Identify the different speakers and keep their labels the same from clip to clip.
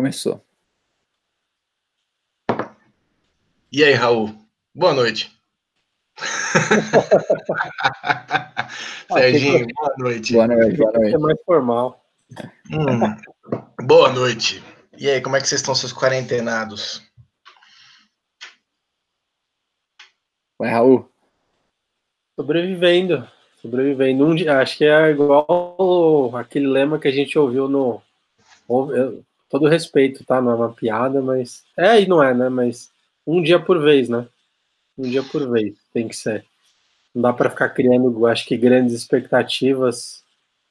Speaker 1: começou.
Speaker 2: E aí, Raul? Boa noite. Serginho, boa noite.
Speaker 1: Boa noite, boa noite.
Speaker 3: É mais formal.
Speaker 2: Hum, boa noite. E aí, como é que vocês estão, seus quarentenados?
Speaker 1: Vai, Raul.
Speaker 3: Sobrevivendo. Sobrevivendo. Um dia, acho que é igual aquele lema que a gente ouviu no. Todo respeito, tá? Não é uma piada, mas. É e não é, né? Mas um dia por vez, né? Um dia por vez, tem que ser. Não dá para ficar criando, acho que, grandes expectativas,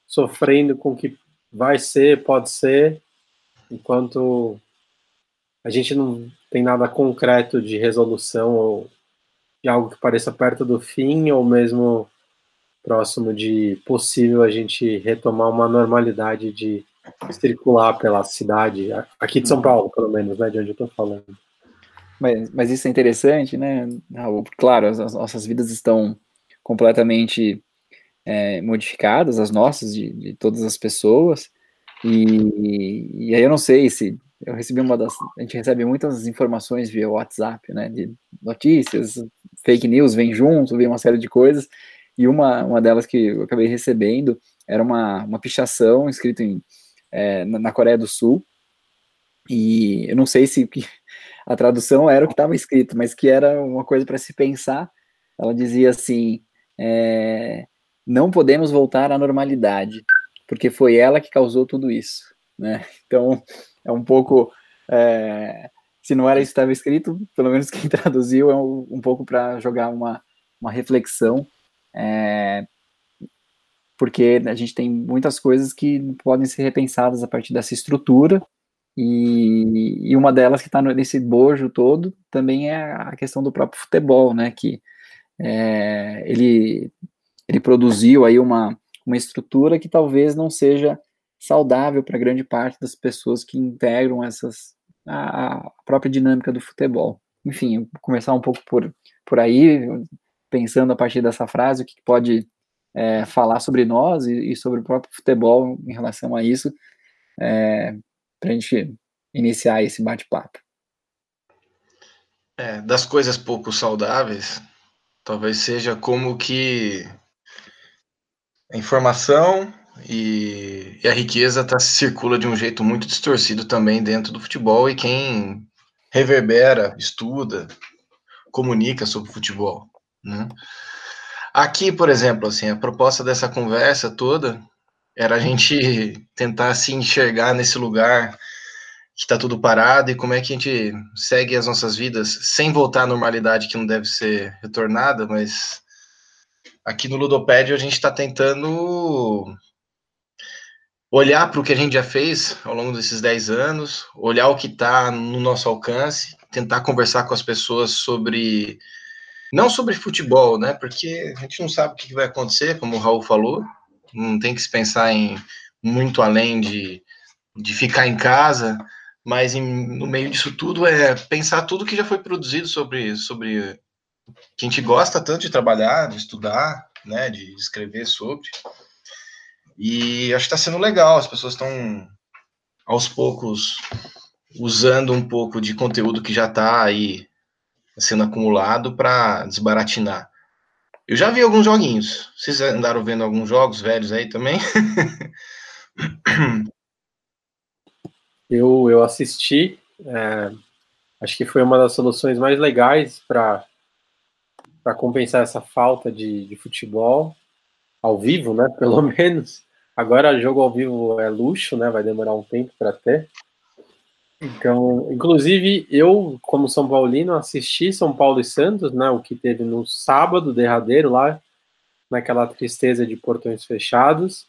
Speaker 3: sofrendo com o que vai ser, pode ser, enquanto a gente não tem nada concreto de resolução ou de algo que pareça perto do fim, ou mesmo próximo de possível a gente retomar uma normalidade de circular pela cidade, aqui de São Paulo, pelo menos, né, de onde eu estou falando.
Speaker 1: Mas, mas isso é interessante, né, Raul? Claro, as, as nossas vidas estão completamente é, modificadas, as nossas, de, de, todas as pessoas, e, e aí eu não sei se eu recebi uma das. A gente recebe muitas informações via WhatsApp, né? De notícias, fake news vem junto, vem uma série de coisas. E uma, uma delas que eu acabei recebendo era uma, uma pichação escrita em, é, na Coreia do Sul. E eu não sei se a tradução era o que estava escrito, mas que era uma coisa para se pensar. Ela dizia assim: é, não podemos voltar à normalidade, porque foi ela que causou tudo isso. Né? Então, é um pouco. É, se não era isso que estava escrito, pelo menos quem traduziu é um, um pouco para jogar uma, uma reflexão, é, porque a gente tem muitas coisas que podem ser repensadas a partir dessa estrutura, e, e uma delas que está nesse bojo todo também é a questão do próprio futebol, né, que é, ele, ele produziu aí uma, uma estrutura que talvez não seja saudável para grande parte das pessoas que integram essas a, a, própria dinâmica do futebol. Enfim, começar um pouco por, por aí, pensando a partir dessa frase, o que pode é, falar sobre nós e, e, sobre o próprio futebol em relação a isso, é, para a gente iniciar esse bate-papo.
Speaker 2: É, das coisas pouco saudáveis, talvez seja como que a informação e, e a riqueza tá, circula de um jeito muito distorcido também dentro do futebol e quem reverbera, estuda, comunica sobre futebol, né? Aqui, por exemplo, assim, a proposta dessa conversa toda era a gente tentar se enxergar nesse lugar que está tudo parado e como é que a gente segue as nossas vidas sem voltar à normalidade que não deve ser retornada, mas aqui no Ludopédio a gente está tentando olhar para o que a gente já fez ao longo desses 10 anos, olhar o que está no nosso alcance, tentar conversar com as pessoas sobre. Não sobre futebol, né? Porque a gente não sabe o que vai acontecer, como o Raul falou, não tem que se pensar em muito além de, de ficar em casa, mas em, no meio disso tudo é pensar tudo que já foi produzido sobre, sobre que a gente gosta tanto de trabalhar, de estudar, né? De escrever sobre. E acho que está sendo legal, as pessoas estão aos poucos usando um pouco de conteúdo que já está aí sendo acumulado para desbaratinar. Eu já vi alguns joguinhos. Vocês andaram vendo alguns jogos velhos aí também?
Speaker 3: eu, eu assisti. É, acho que foi uma das soluções mais legais para compensar essa falta de, de futebol ao vivo, né? Pelo menos. Agora, jogo ao vivo é luxo, né? Vai demorar um tempo para ter. Então, inclusive, eu, como São Paulino, assisti São Paulo e Santos, né? O que teve no sábado derradeiro lá, naquela tristeza de portões fechados.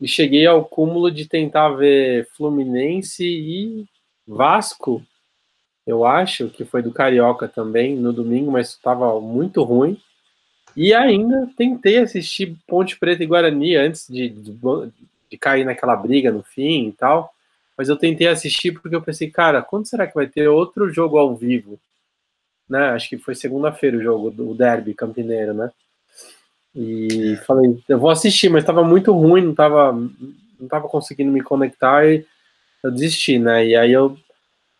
Speaker 3: E cheguei ao cúmulo de tentar ver Fluminense e Vasco, eu acho, que foi do Carioca também, no domingo, mas estava muito ruim. E ainda tentei assistir Ponte Preta e Guarani antes de, de, de, cair naquela briga no fim e tal. Mas eu tentei assistir porque eu pensei, cara, quando será que vai ter outro jogo ao vivo? Né? Acho que foi segunda-feira o jogo, do Derby Campineiro, né? E falei, eu vou assistir, mas estava muito ruim, não estava não tava conseguindo me conectar. E eu desisti, né? E aí eu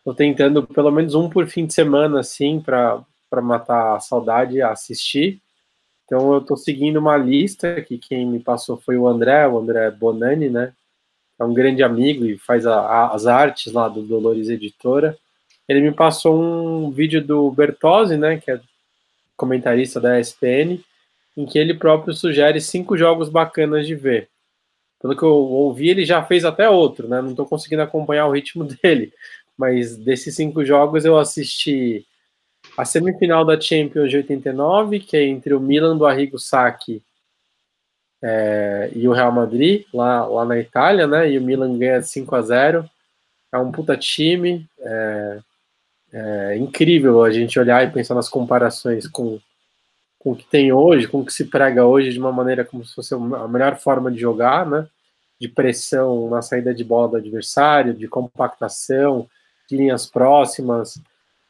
Speaker 3: tô tentando pelo menos um por fim de semana, assim, para matar a saudade, assistir. Então eu tô seguindo uma lista que quem me passou foi o André, o André Bonani, né? É um grande amigo e faz a, a, as artes lá do Dolores Editora. Ele me passou um vídeo do Bertozzi, né? Que é comentarista da ESPN, em que ele próprio sugere cinco jogos bacanas de ver. Pelo que eu ouvi, ele já fez até outro, né? Não estou conseguindo acompanhar o ritmo dele, mas desses cinco jogos eu assisti a semifinal da Champions de 89, que é entre o Milan do Arrigo Sacchi é, e o Real Madrid, lá, lá na Itália, né? E o Milan ganha 5 a 0 É um puta time. É, é incrível a gente olhar e pensar nas comparações com com o que tem hoje, com o que se prega hoje de uma maneira como se fosse a melhor forma de jogar, né? De pressão na saída de bola do adversário, de compactação, de linhas próximas,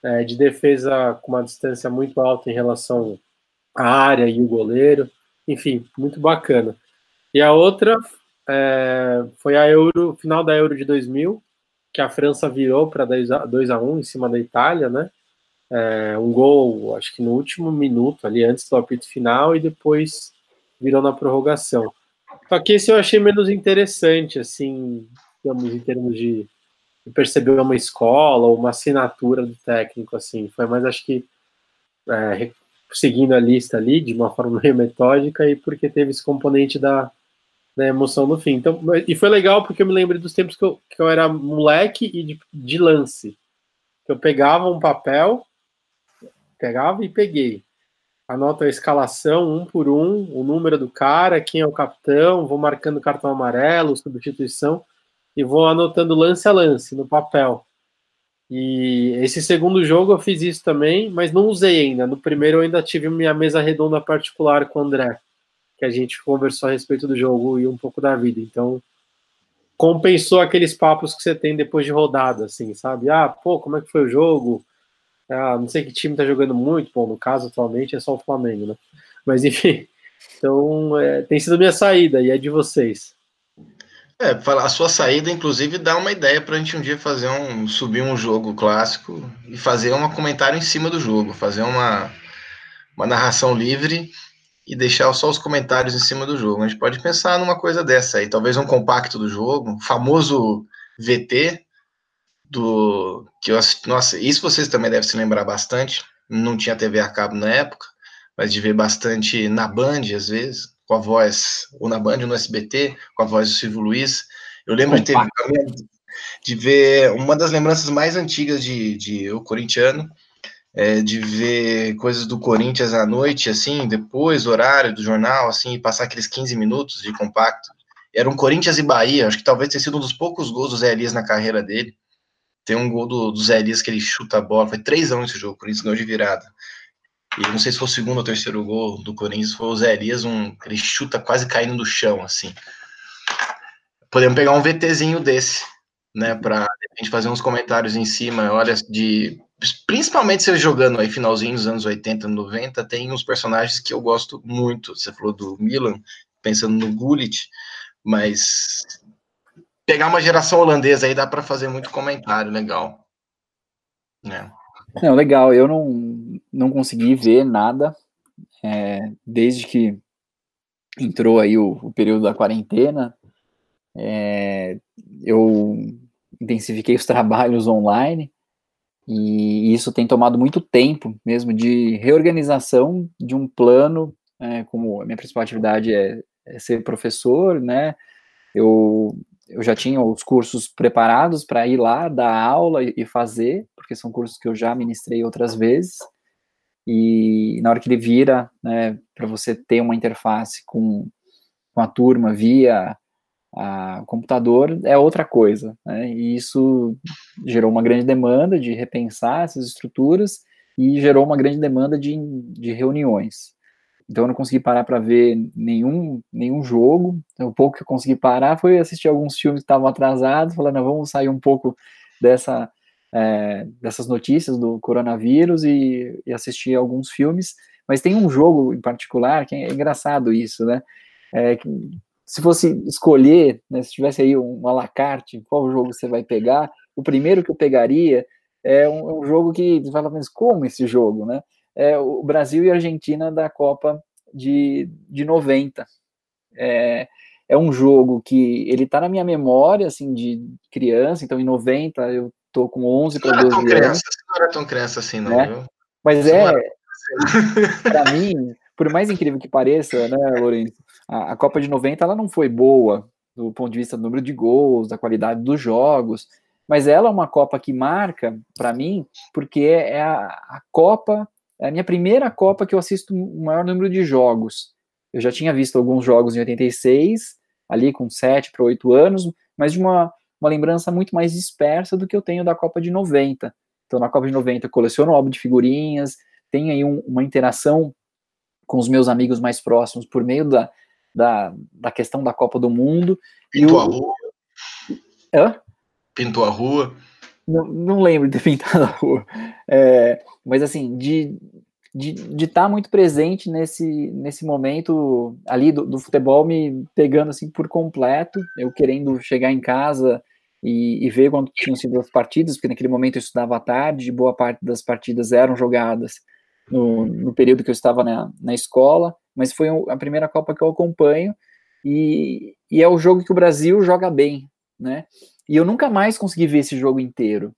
Speaker 3: é, de defesa com uma distância muito alta em relação à área e o goleiro. Enfim, muito bacana. E a outra é, foi a Euro, final da Euro de 2000, que a França virou para 2 a 1 em cima da Itália, né? é, um gol, acho que no último minuto, ali antes do apito final, e depois virou na prorrogação. Só que esse eu achei menos interessante, assim, digamos, em termos de, perceber uma escola ou uma assinatura do técnico, assim. Foi mais, acho que, é, seguindo a lista ali, de uma forma meio metódica, e porque teve esse componente da, emoção no fim. Então, e foi legal porque eu me lembro dos tempos que eu, que eu era moleque e de, de lance. Eu pegava um papel Pegava e peguei. Anoto a escalação um por um, o número do cara, quem é o capitão, vou marcando cartão amarelo, substituição, e vou anotando lance a lance no papel. E esse segundo jogo eu fiz isso também, mas não usei ainda. No primeiro eu ainda tive minha mesa redonda particular com o André, que a gente conversou a respeito do jogo e um pouco da vida. Então, compensou aqueles papos que você tem depois de rodada, assim, sabe? Ah, pô, como é que foi o jogo? Ah, não sei que time tá jogando muito, bom, no caso atualmente é só o Flamengo, né? Mas enfim, então é, tem sido minha saída e é de vocês.
Speaker 2: É, a sua saída, inclusive, dá uma ideia para a gente um dia fazer um subir um jogo clássico e fazer um comentário em cima do jogo, fazer uma, uma narração livre e deixar só os comentários em cima do jogo. A gente pode pensar numa coisa dessa aí, talvez um compacto do jogo, famoso VT, do que eu nossa, isso vocês também devem se lembrar bastante. Não tinha TV a cabo na época, mas de ver bastante na Band às vezes, com a voz ou na Band ou no SBT, com a voz do Silvio Luiz. Eu lembro de, ter, de ver uma das lembranças mais antigas de, de eu corintiano, é, de ver coisas do Corinthians à noite, assim, depois, horário do jornal, assim, passar aqueles 15 minutos de compacto. Era um Corinthians e Bahia, acho que talvez tenha sido um dos poucos gols do Zé Elias na carreira dele. Tem um gol do, do Zé Elias que ele chuta a bola, foi 3 a 1 esse jogo, Corinthians ganhou de virada. E não sei se foi o segundo ou terceiro gol do Corinthians, foi o Zé Elias, um, ele chuta quase caindo no chão, assim. Podemos pegar um VTzinho desse, né, para gente fazer uns comentários em cima, olha, de principalmente você jogando aí finalzinho dos anos 80, 90, tem uns personagens que eu gosto muito. Você falou do Milan, pensando no Gullit, mas pegar uma geração holandesa aí dá para fazer muito comentário legal.
Speaker 1: É. Não, legal. Eu não, não consegui ver nada é, desde que entrou aí o, o período da quarentena. É, eu intensifiquei os trabalhos online e isso tem tomado muito tempo mesmo de reorganização de um plano. É, como a minha principal atividade é, é ser professor, né? Eu eu já tinha os cursos preparados para ir lá, dar aula e fazer, porque são cursos que eu já ministrei outras vezes. E na hora que ele vira, né, para você ter uma interface com, com a turma via a computador, é outra coisa. Né? E isso gerou uma grande demanda de repensar essas estruturas e gerou uma grande demanda de, de reuniões. Então eu não consegui parar para ver nenhum, nenhum jogo. Então, o pouco que eu consegui parar foi assistir alguns filmes que estavam atrasados, falando, vamos sair um pouco dessa, é, dessas notícias do coronavírus e, e, assistir alguns filmes. Mas tem um jogo em particular que é engraçado isso, né? É, se fosse escolher, né, se tivesse aí um alacarte, qual jogo você vai pegar, o primeiro que eu pegaria é um, é um jogo que você fala, mas como esse jogo, né? É o Brasil e Argentina da Copa de, de 90. É, é um jogo que ele tá na minha memória, assim, de criança, então em 90 eu tô com 11 para 12 anos.
Speaker 2: Criança, não era tão criança assim, não, né?
Speaker 1: Mas você é, para mim, por mais incrível que pareça, né, Lourenço, a, a, Copa de 90 ela não foi boa do ponto de vista do número de gols, da qualidade dos jogos, mas ela é uma Copa que marca para mim, porque é a, a Copa, é a minha primeira Copa que eu assisto o maior número de jogos. Eu já tinha visto alguns jogos em 86, ali com 7 para 8 anos, mas de uma, uma lembrança muito mais dispersa do que eu tenho da Copa de 90. Então, na Copa de 90, eu coleciono álbum de figurinhas, tem aí um, uma interação com os meus amigos mais próximos por meio da, da, da questão da Copa do Mundo.
Speaker 2: Pintou o... a rua?
Speaker 1: Hã?
Speaker 2: Pintou a rua?
Speaker 1: Não, não lembro de ter pintado a rua. É, mas assim, de de estar tá muito presente nesse, nesse momento ali do, do, futebol me pegando assim por completo, eu querendo chegar em casa e, e, ver quando tinham sido as partidas, porque naquele momento eu estudava à tarde, boa parte das partidas eram jogadas no, no período que eu estava na, na escola, mas foi a primeira Copa que eu acompanho, e, e é o jogo que o Brasil joga bem, né? E eu nunca mais consegui ver esse jogo inteiro.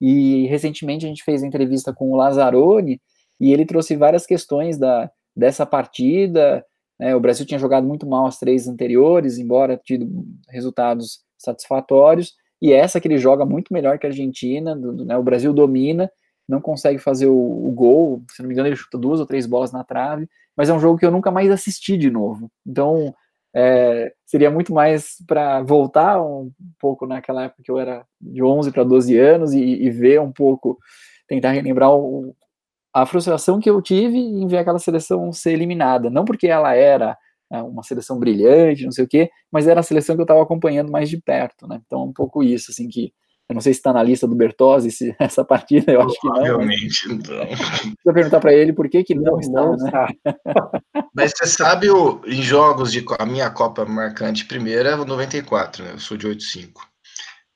Speaker 1: E recentemente a gente fez entrevista com o Lazzaroni, e ele trouxe várias questões da, dessa partida. Né? O Brasil tinha jogado muito mal as três anteriores, embora tido resultados satisfatórios, e essa que ele joga muito melhor que a Argentina, do, né? o Brasil domina, não consegue fazer o, o, gol, se não me engano, ele chuta duas ou três bolas na trave, mas é um jogo que eu nunca mais assisti de novo. Então, é, seria muito mais para voltar um pouco naquela época que eu era de 11 para 12 anos e, e, ver um pouco, tentar relembrar o, a frustração que eu tive em ver aquela seleção ser eliminada. Não porque ela era é, uma seleção brilhante, não sei o quê, mas era a seleção que eu estava acompanhando mais de perto, né? Então, um pouco isso, assim, que eu não sei se está na lista do Bertozzi se, essa partida, eu acho que não.
Speaker 2: Realmente, mas... então.
Speaker 1: Precisa perguntar para ele por que, que não, não está, né?
Speaker 2: Mas você sabe, o, em jogos de a minha Copa marcante primeira é o 94, né? Eu sou de 85.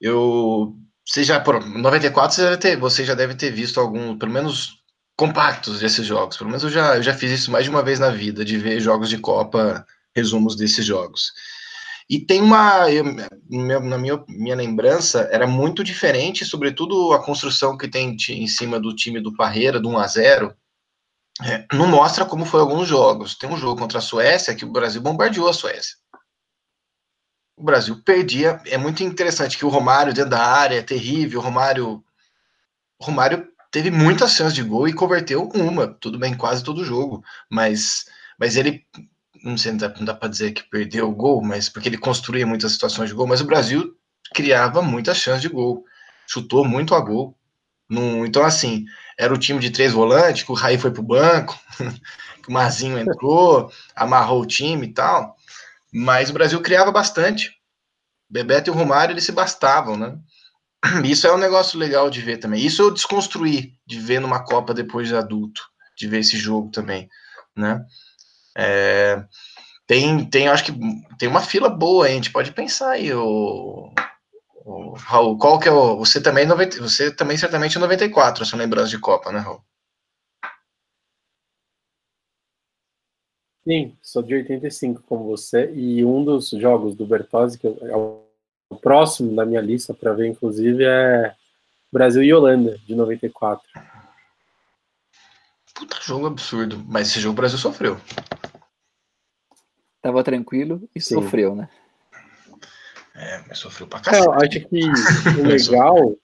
Speaker 2: Eu. Você já, por 94 você, deve ter, você já deve ter visto algum, pelo menos compactos desses jogos. Pelo menos eu já, eu já fiz isso mais de uma vez na vida, de ver jogos de Copa, resumos desses jogos. E tem uma, eu, na minha, minha lembrança, era muito diferente, sobretudo a construção que tem em cima do time do Parreira, do 1 a 0 é, não mostra como foi alguns jogos. Tem um jogo contra a Suécia que o Brasil bombardeou a Suécia. O Brasil perdia. É muito interessante que o Romário dentro da área é terrível. O Romário, o Romário teve muitas chances de gol e converteu uma. Tudo bem, quase todo jogo. Mas, mas ele não sei, não dá, dá para dizer que perdeu o gol, mas porque ele construía muitas situações de gol, mas o Brasil criava muitas chances de gol, chutou muito a gol. No, então, assim, era o time de três volantes, que o Raí foi pro banco, que o Mazinho entrou, amarrou o time e tal, mas o Brasil criava bastante. Bebeto e o Romário, eles se bastavam, né? Isso é um negócio legal de ver também. Isso eu desconstruí de ver numa Copa depois de adulto, de ver esse jogo também, né? É, tem, tem, acho que tem uma fila boa, a gente pode pensar aí, o, o, Raul, qual que é o, você também, 90, você também certamente é 94, a sua lembrança de Copa, né, Raul?
Speaker 3: Sim, sou de 85 como você, e um dos jogos do Bertozzi, que é o próximo da minha lista para ver, inclusive, é Brasil e Holanda, de 94.
Speaker 2: Puta jogo absurdo, mas esse jogo o Brasil sofreu.
Speaker 1: Tava tranquilo e Sim. sofreu, né?
Speaker 2: É, mas sofreu pra cacete.
Speaker 3: Não, acho que o legal.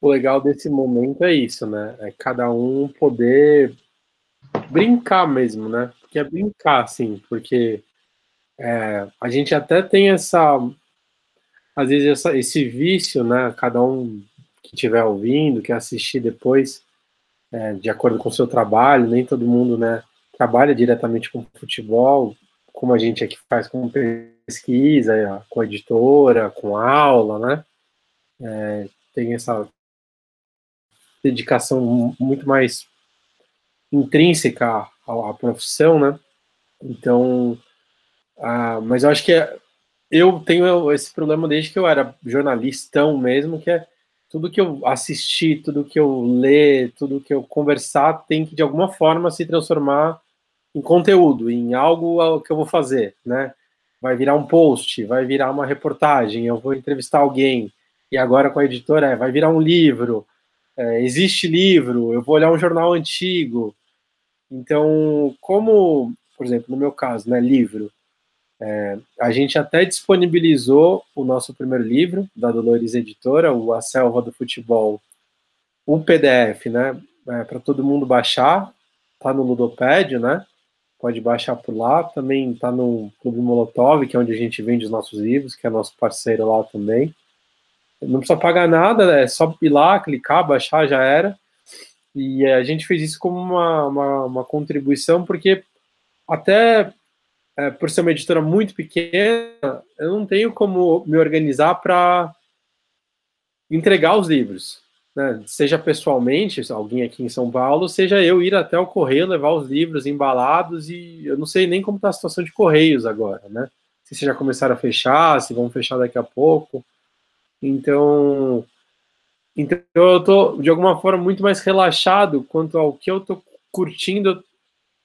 Speaker 3: o legal desse momento é isso, né? É cada um poder brincar mesmo, né? Porque é brincar, assim, porque é, a gente até tem essa. Às vezes essa, esse vício, né? Cada um que estiver ouvindo, que assistir depois, é, de acordo com o seu trabalho, nem todo mundo, né? trabalha diretamente com futebol, como a gente aqui faz com pesquisa, com editora, com aula, né? É, tem essa dedicação muito mais intrínseca à, à profissão, né? Então, Ah, mas eu acho que é, eu tenho esse problema desde que eu era jornalistão mesmo, que é tudo que eu assistir, tudo que eu ler, tudo que eu conversar tem que de alguma forma se transformar em conteúdo, em algo que eu vou fazer, né? Vai virar um post, vai virar uma reportagem, eu vou entrevistar alguém, e agora com a editora é, vai virar um livro, é, existe livro, eu vou olhar um jornal antigo. Então, como, por exemplo, no meu caso, né, livro, é, a gente até disponibilizou o nosso primeiro livro, da Dolores Editora, o A Selva do Futebol, o PDF, né, é, para todo mundo baixar, tá no Ludopédio, né, pode baixar por lá, também tá no Clube Molotov, que é onde a gente vende os nossos livros, que é nosso parceiro lá também. Não precisa pagar nada, é só ir lá, clicar, baixar, já era. E a gente fez isso como uma, uma, uma contribuição, porque até é, por ser uma editora muito pequena, eu não tenho como me organizar para entregar os livros. Né? Seja pessoalmente, alguém aqui em São Paulo, seja eu ir até o correio levar os livros embalados e eu não sei nem como está a situação de correios agora, né? Se já começaram a fechar, se vão fechar daqui a pouco. Então, então eu estou de alguma forma muito mais relaxado quanto ao que eu estou curtindo.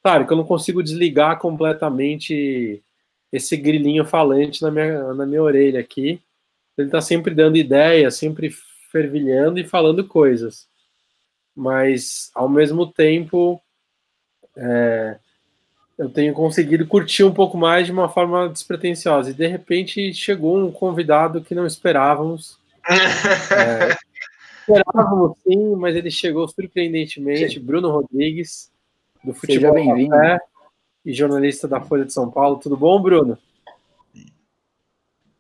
Speaker 3: Claro que eu não consigo desligar completamente esse grilinho falante na minha, na minha orelha aqui. Ele está sempre dando ideias, sempre fervilhando e falando coisas. Mas, ao mesmo tempo, é, eu tenho conseguido curtir um pouco mais de uma forma despretensiosa. E de repente chegou um convidado que não esperávamos. é, esperávamos sim, mas ele chegou surpreendentemente. Sim. Bruno Rodrigues, do Futebol Café e jornalista da Folha de São Paulo. Tudo bom, Bruno?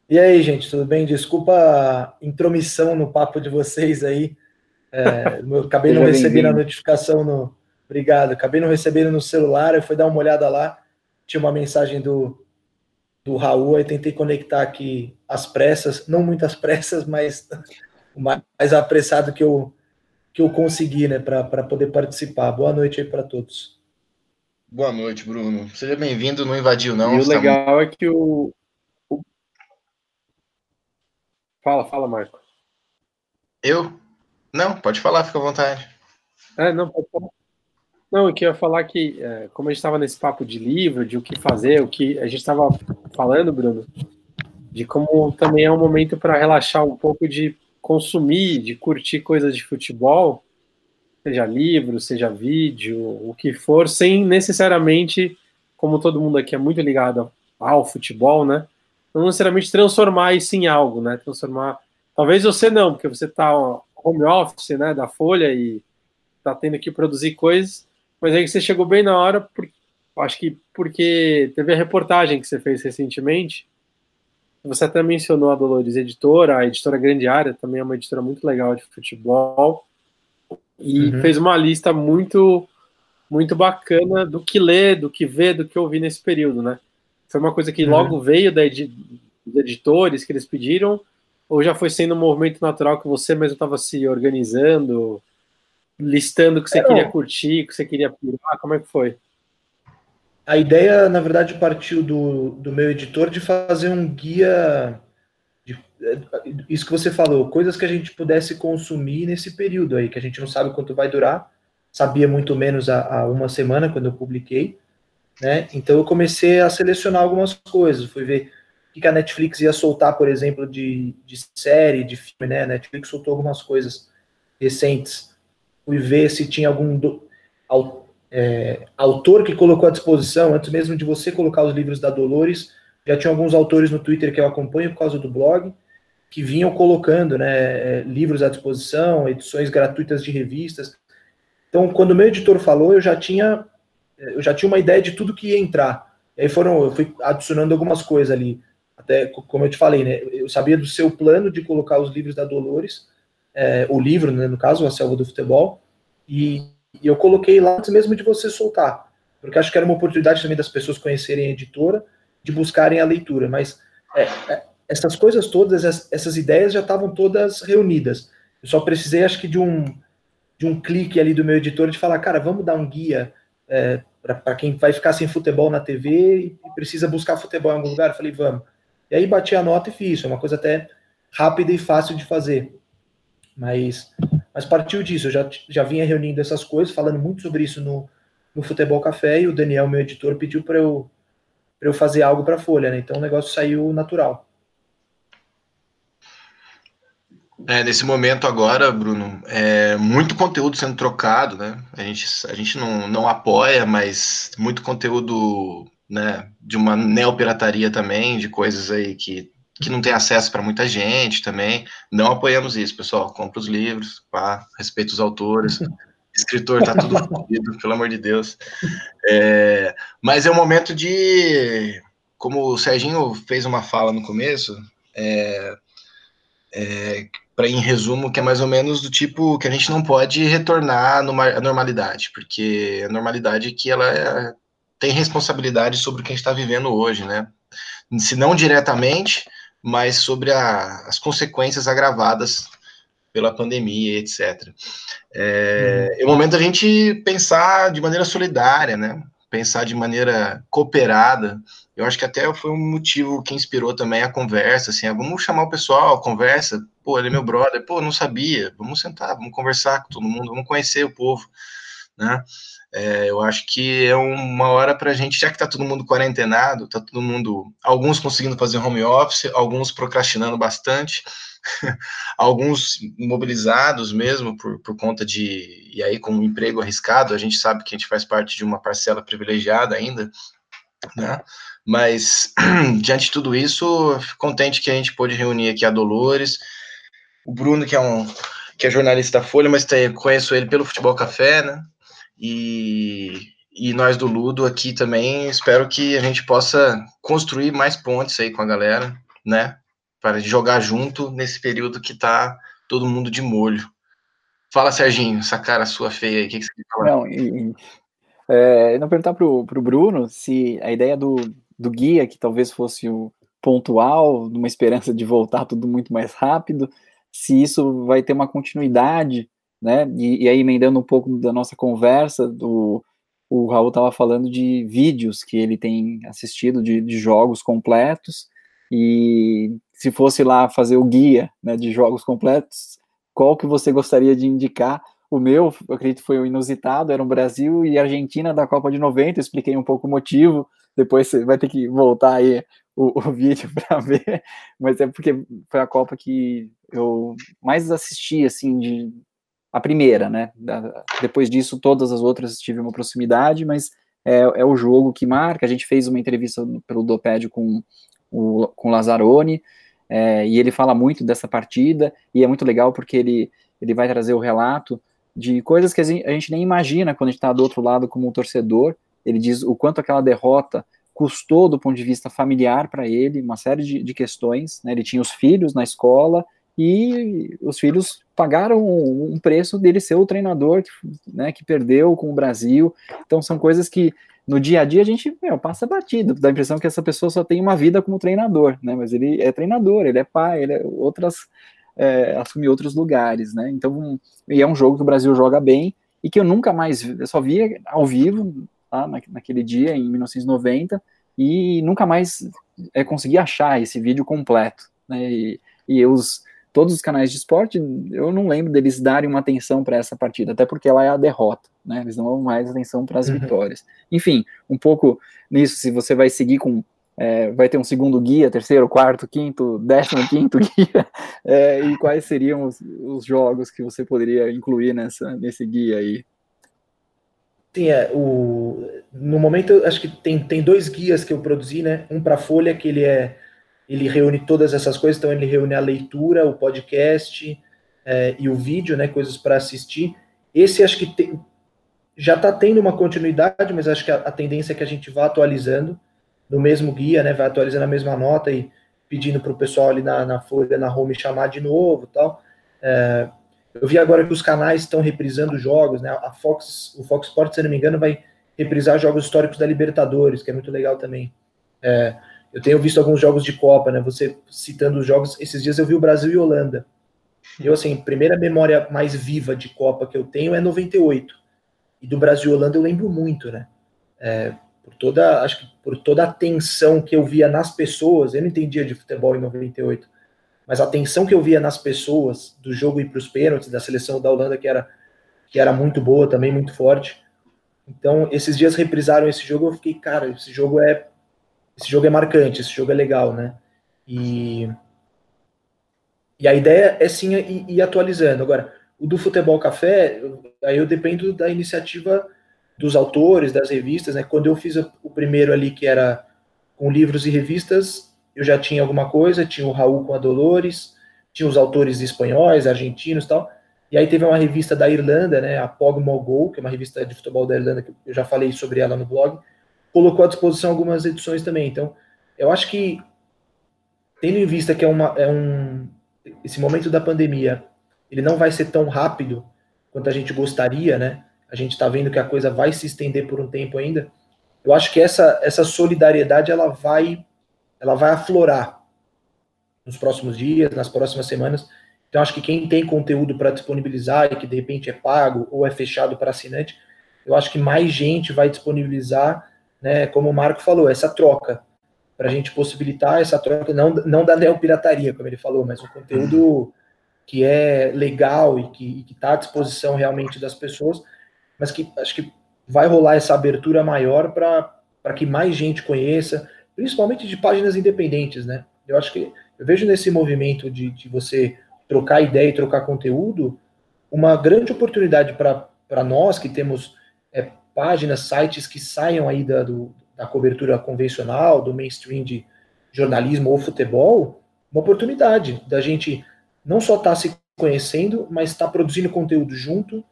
Speaker 4: E aí, gente, tudo bem? Desculpa a intromissão no papo de vocês aí. É, acabei não recebendo a notificação no, Obrigado. Acabei não recebendo no celular, eu fui dar uma olhada lá, tinha uma mensagem do, do Raul, aí tentei conectar aqui as pressas, não muitas pressas, mas o mais apressado que eu, que eu consegui, né, para poder participar. Boa noite aí para todos.
Speaker 2: Boa noite, Bruno. Seja bem-vindo, não invadiu não.
Speaker 3: E o legal tá... é que o, o... Fala, fala, Marco.
Speaker 2: Eu? Não, pode falar, fica à vontade.
Speaker 3: É, não, pode falar. Não, eu queria falar que, é, como a gente estava nesse papo de livro, de o que fazer, o que a gente estava falando, Bruno, de como também é um momento para relaxar um pouco de consumir, de curtir coisas de futebol, seja livro, seja vídeo, o que for, sem necessariamente, como todo mundo aqui é muito ligado ao futebol, né? Não necessariamente transformar isso em algo, né? Transformar. Talvez você não, porque você está home office, né, da Folha e está tendo que produzir coisas mas aí você chegou bem na hora, por, acho que porque teve a reportagem que você fez recentemente. Você até mencionou a Dolores Editora, a editora Grande Área também é uma editora muito legal de futebol. E uhum. fez uma lista muito muito bacana do que ler, do que ver, do que ouvir nesse período, né? Foi uma coisa que uhum. logo veio da edi dos editores que eles pediram, ou já foi sendo um movimento natural que você mesmo estava se organizando? listando o que você é, queria curtir, o que você queria pirar, como é que foi?
Speaker 4: A ideia, na verdade, partiu do, do meu editor de fazer um guia, isso que você falou, coisas que a gente pudesse consumir nesse período aí, que a gente não sabe quanto vai durar, sabia muito menos há, uma semana, quando eu publiquei, né? Então eu comecei a selecionar algumas coisas, fui ver o que a Netflix ia soltar, por exemplo, de, de série, de filme, né? A Netflix soltou algumas coisas recentes. Fui ver se tinha algum do, é, autor que colocou à disposição, antes mesmo de você colocar os livros da Dolores, já tinha alguns autores no Twitter que eu acompanho por causa do blog, que vinham colocando né, é, livros à disposição, edições gratuitas de revistas. Então, quando o meu editor falou, eu já tinha eu já tinha uma ideia de tudo que ia entrar. E aí foram, eu fui adicionando algumas coisas ali. Até como eu te falei, né? Eu sabia do seu plano de colocar os livros da Dolores, é, o livro, né, no caso, A Selva do Futebol, e, e, eu coloquei lá antes mesmo de você soltar, porque acho que era uma oportunidade também das pessoas conhecerem a editora, de buscarem a leitura, mas é, é, essas coisas todas, essas ideias já estavam todas reunidas. Eu só precisei, acho que, de um, de um clique ali do meu editor de falar, cara, vamos dar um guia é, para quem vai ficar sem futebol na TV e precisa buscar futebol em algum lugar. Eu falei, vamos. E aí bati a nota e fiz. É uma coisa até rápida e fácil de fazer. Mas, mas partiu disso. Eu já, já vinha reunindo essas coisas, falando muito sobre isso no, no Futebol Café. E o Daniel, meu editor, pediu para eu, eu fazer algo para a Folha. Né? Então o negócio saiu natural.
Speaker 2: É, nesse momento agora, Bruno, é muito conteúdo sendo trocado, né? A gente, a gente não, não apoia, mas muito conteúdo né, de uma neopirataria também, de coisas aí que, que não tem acesso para muita gente também. Não apoiamos isso, pessoal. Compra os livros, pá, respeita os autores. Escritor, tá tudo fodido, pelo amor de Deus. É, mas é um momento de. Como o Serginho fez uma fala no começo, é, é, para em resumo, que é mais ou menos do tipo que a gente não pode retornar à normalidade, porque a normalidade que ela é, tem responsabilidade sobre o que a gente está vivendo hoje, né? Se não diretamente, mas sobre a, as consequências agravadas pela pandemia, etc. É, hum. é o momento da gente pensar de maneira solidária, né? Pensar de maneira cooperada eu acho que até foi um motivo que inspirou também a conversa, assim, ah, vamos chamar o pessoal, conversa, pô, ele é meu brother, pô, não sabia, vamos sentar, vamos conversar com todo mundo, vamos conhecer o povo, né? É, eu acho que é uma hora para a gente, já que está todo mundo quarentenado, está todo mundo, alguns conseguindo fazer home office, alguns procrastinando bastante, alguns mobilizados mesmo por, por conta de, e aí com um emprego arriscado, a gente sabe que a gente faz parte de uma parcela privilegiada ainda, né? Mas, diante de tudo isso, contente que a gente pôde reunir aqui a Dolores, o Bruno, que é um que é jornalista da Folha, mas tem, conheço ele pelo Futebol Café, né? E, e nós do Ludo aqui também, espero que a gente possa construir mais pontes aí com a galera, né? Para jogar junto nesse período que tá todo mundo de molho. Fala, Serginho, essa cara sua feia aí, o que, que você quer falar?
Speaker 1: Não, e, é, não perguntar pro, pro Bruno se a ideia do, do guia, que talvez fosse o pontual, numa esperança de voltar tudo muito mais rápido, se isso vai ter uma continuidade, né? E, e aí, emendando um pouco da nossa conversa, do, o Raul estava falando de vídeos que ele tem assistido de, de, jogos completos, e se fosse lá fazer o guia né, de jogos completos, qual que você gostaria de indicar? O meu, eu acredito, foi o inusitado, era o Brasil e Argentina da Copa de 90, eu expliquei um pouco o motivo, depois você vai ter que voltar aí o, o vídeo para ver, mas é porque foi a Copa que eu mais assisti, assim, de a primeira, né? Da, depois disso, todas as outras tive uma proximidade, mas é, é, o jogo que marca. A gente fez uma entrevista pelo Dopédio com o com Lazzaroni, é, e ele fala muito dessa partida, e é muito legal porque ele, ele vai trazer o relato de coisas que a gente nem imagina quando a gente está do outro lado como um torcedor, ele diz o quanto aquela derrota custou do ponto de vista familiar para ele, uma série de, de questões. Né? Ele tinha os filhos na escola e os filhos pagaram um preço dele ser o treinador que, né, que perdeu com o Brasil. Então são coisas que no dia a dia a gente meu, passa batido, dá a impressão que essa pessoa só tem uma vida como treinador, né? Mas ele é treinador, ele é pai, ele é outras é, assumir outros lugares, né? Então, e é um jogo que o Brasil joga bem e que eu nunca mais eu só via ao vivo tá, naquele dia, em 1990, e nunca mais é, consegui achar esse vídeo completo. Né, e, e os, todos os canais de esporte, eu não lembro deles darem uma atenção para essa partida, até porque ela é a derrota, né, eles não dão mais atenção para as uhum. vitórias. Enfim, um pouco nisso, se você vai seguir com é, vai ter um segundo guia, terceiro, quarto, quinto, décimo quinto guia, é, e quais seriam os, os, jogos que você poderia incluir nessa, nesse guia aí?
Speaker 4: Sim, é, o, no momento, acho que tem, tem dois guias que eu produzi, né? Um para Folha, que ele é ele reúne todas essas coisas, então ele reúne a leitura, o podcast é, e o vídeo, né? Coisas para assistir. Esse acho que tem, já está tendo uma continuidade, mas acho que a, a, tendência é que a gente vá atualizando no mesmo guia, né? Vai atualizando a mesma nota e pedindo para o pessoal ali na, na Folha, na home chamar de novo tal. É, eu vi agora que os canais estão reprisando jogos, né? A Fox, o Fox Sports, se não me engano, vai reprisar jogos históricos da Libertadores, que é muito legal também. É, eu tenho visto alguns jogos de Copa, né? Você citando os jogos, esses dias eu vi o Brasil e Holanda. Eu, assim, primeira memória mais viva de Copa que eu tenho é 98. E do Brasil e Holanda eu lembro muito, né? é, por toda, acho que por toda a tensão que eu via nas pessoas, eu não entendia de futebol em 98, mas a tensão que eu via nas pessoas do jogo ir para os pênaltis, da seleção da Holanda, que era, que era muito boa, também muito forte. Então, esses dias reprisaram esse jogo, eu fiquei, cara, esse jogo é esse jogo é marcante, esse jogo é legal, né? E, e a ideia é sim ir, ir atualizando. Agora, o do Futebol Café, aí eu dependo da iniciativa dos autores, das revistas, né? Quando eu fiz o primeiro ali, que era com livros e revistas, eu já tinha alguma coisa, tinha o Raul com a Dolores, tinha os autores espanhóis, argentinos e tal. E aí teve uma revista da Irlanda, né, a Pog Mogol, que é uma revista de futebol da Irlanda, que eu já falei sobre ela no blog, colocou à disposição algumas edições também. Então, eu acho que, tendo em vista que é, uma, é um. Esse momento da pandemia, ele não vai ser tão rápido quanto a gente gostaria, né? A gente está vendo que a coisa vai se estender por um tempo ainda. Eu acho que essa, essa solidariedade ela vai ela vai aflorar nos próximos dias, nas próximas semanas. Então, acho que quem tem conteúdo para disponibilizar e que de repente é pago ou é fechado para assinante, eu acho que mais gente vai disponibilizar, né, como o Marco falou, essa troca, para a gente possibilitar essa troca, não, não da neopirataria, como ele falou, mas um conteúdo que é legal e que está à disposição realmente das pessoas, mas que acho que vai rolar essa abertura maior para que mais gente conheça, principalmente de páginas independentes, né? Eu acho que eu vejo nesse movimento de, de você trocar ideia e trocar conteúdo uma grande oportunidade para nós que temos é, páginas, sites que saiam aí da, do, da cobertura convencional, do mainstream de jornalismo ou futebol, uma oportunidade da gente não só estar tá se conhecendo, mas estar tá produzindo conteúdo junto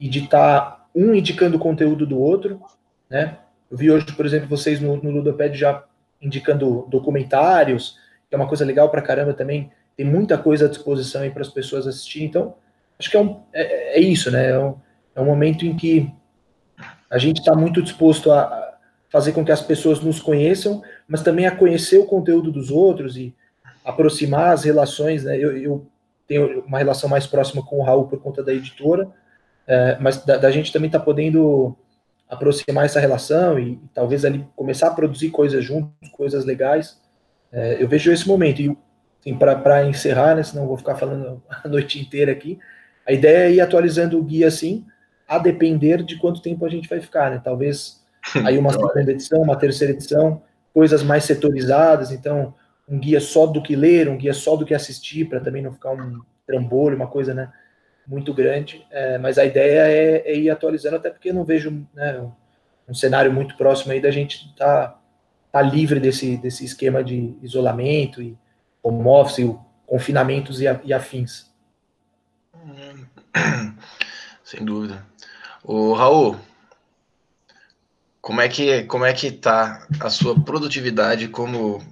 Speaker 4: e de estar tá um indicando o conteúdo do outro, né? Eu vi hoje, por exemplo, vocês no, no Ludoped já indicando documentários, que é uma coisa legal pra caramba também. Tem muita coisa à disposição aí para as pessoas assistirem. Então, acho que é, um, é, é isso, né? É um, é um, momento em que a gente está muito disposto a fazer com que as pessoas nos conheçam, mas também a conhecer o conteúdo dos outros e aproximar as relações. Né? Eu, eu tenho uma relação mais próxima com o Raul por conta da editora, é, mas da, da, gente também está podendo aproximar essa relação e, e, talvez ali começar a produzir coisas juntos, coisas legais. É, eu vejo esse momento. E assim, para encerrar, né, senão vou ficar falando a noite inteira aqui, a ideia é ir atualizando o guia assim, a depender de quanto tempo a gente vai ficar. Né? Talvez aí uma segunda edição, uma terceira edição, coisas mais setorizadas, então um guia só do que ler, um guia só do que assistir, para também não ficar um trambolho, uma coisa, né? Muito grande, é, mas a ideia é, é, ir atualizando, até porque eu não vejo né, um, um, cenário muito próximo aí da gente estar tá, tá livre desse, desse esquema de isolamento e home office, confinamentos e, e afins.
Speaker 2: Sem dúvida. O Raul, como é que como é que tá a sua produtividade como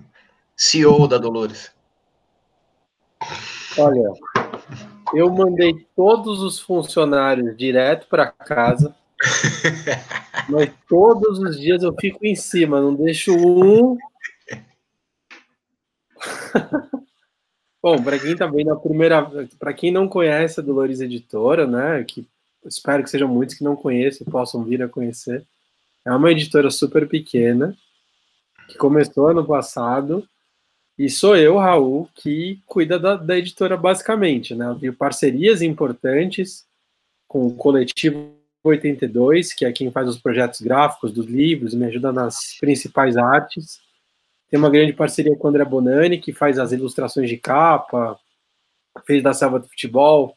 Speaker 2: CEO da Dolores?
Speaker 3: Olha, eu mandei todos os funcionários direto para casa. mas todos os dias eu fico em cima, não deixo um. Bom, para quem tá vendo a primeira, para quem não conhece a Dolores Editora, né, que espero que sejam muitos que não conheçam, possam vir a conhecer. É uma editora super pequena que começou ano passado e sou eu, Raul, que cuida da, da editora basicamente, né? Eu parcerias importantes com o Coletivo 82, que é quem faz os projetos gráficos dos livros, me ajuda nas principais artes. Tem uma grande parceria com o André Bonani, que faz as ilustrações de capa, fez da Selva do Futebol,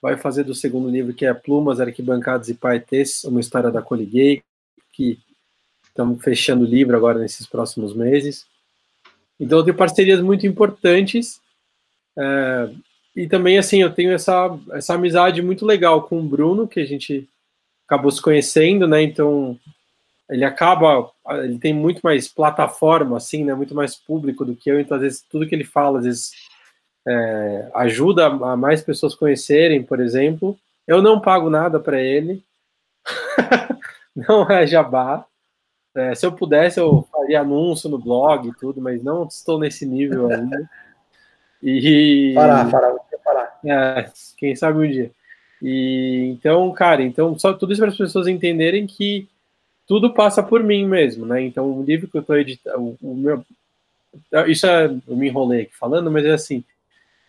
Speaker 3: vai fazer do segundo livro, que é Plumas, Arquibancadas e Paetês, uma história da Coliguei, que estamos fechando o livro agora nesses próximos meses. Então eu tenho parcerias muito importantes é, e também assim eu tenho essa essa amizade muito legal com o Bruno que a gente acabou se conhecendo, né? Então ele acaba ele tem muito mais plataforma assim, né? Muito mais público do que eu. Então às vezes tudo que ele fala às vezes é, ajuda a mais pessoas conhecerem, por exemplo. Eu não pago nada para ele, não é jabá. É, se eu pudesse, eu faria anúncio no blog e tudo, mas não estou nesse nível ainda. E.
Speaker 4: Parar, parar, parar.
Speaker 3: É, quem sabe um dia. E então, cara, então, só tudo isso para as pessoas entenderem que tudo passa por mim mesmo, né? Então, o livro que eu estou editando, o, o, meu, isso é, eu me enrolei aqui falando, mas é assim,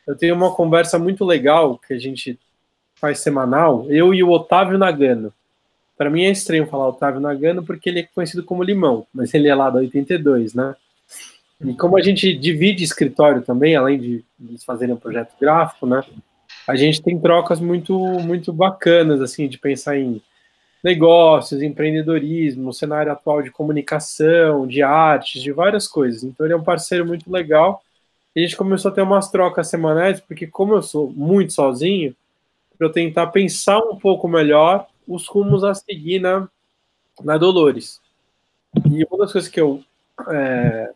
Speaker 3: eu tenho uma conversa muito legal que a gente faz semanal, eu e o Otávio Nagano. Para mim é estranho falar Otávio Nagano porque ele é conhecido como Limão, mas ele é lá da 82, né? E como a gente divide escritório também, além de eles fazerem um projeto gráfico, né? A gente tem trocas muito muito bacanas assim de pensar em negócios, empreendedorismo, cenário atual de comunicação, de artes, de várias coisas. Então ele é um parceiro muito legal. A gente começou a ter umas trocas semanais, porque como eu sou muito sozinho, para eu tentar pensar um pouco melhor os rumos a seguir na, na Dolores. E uma das coisas que eu é,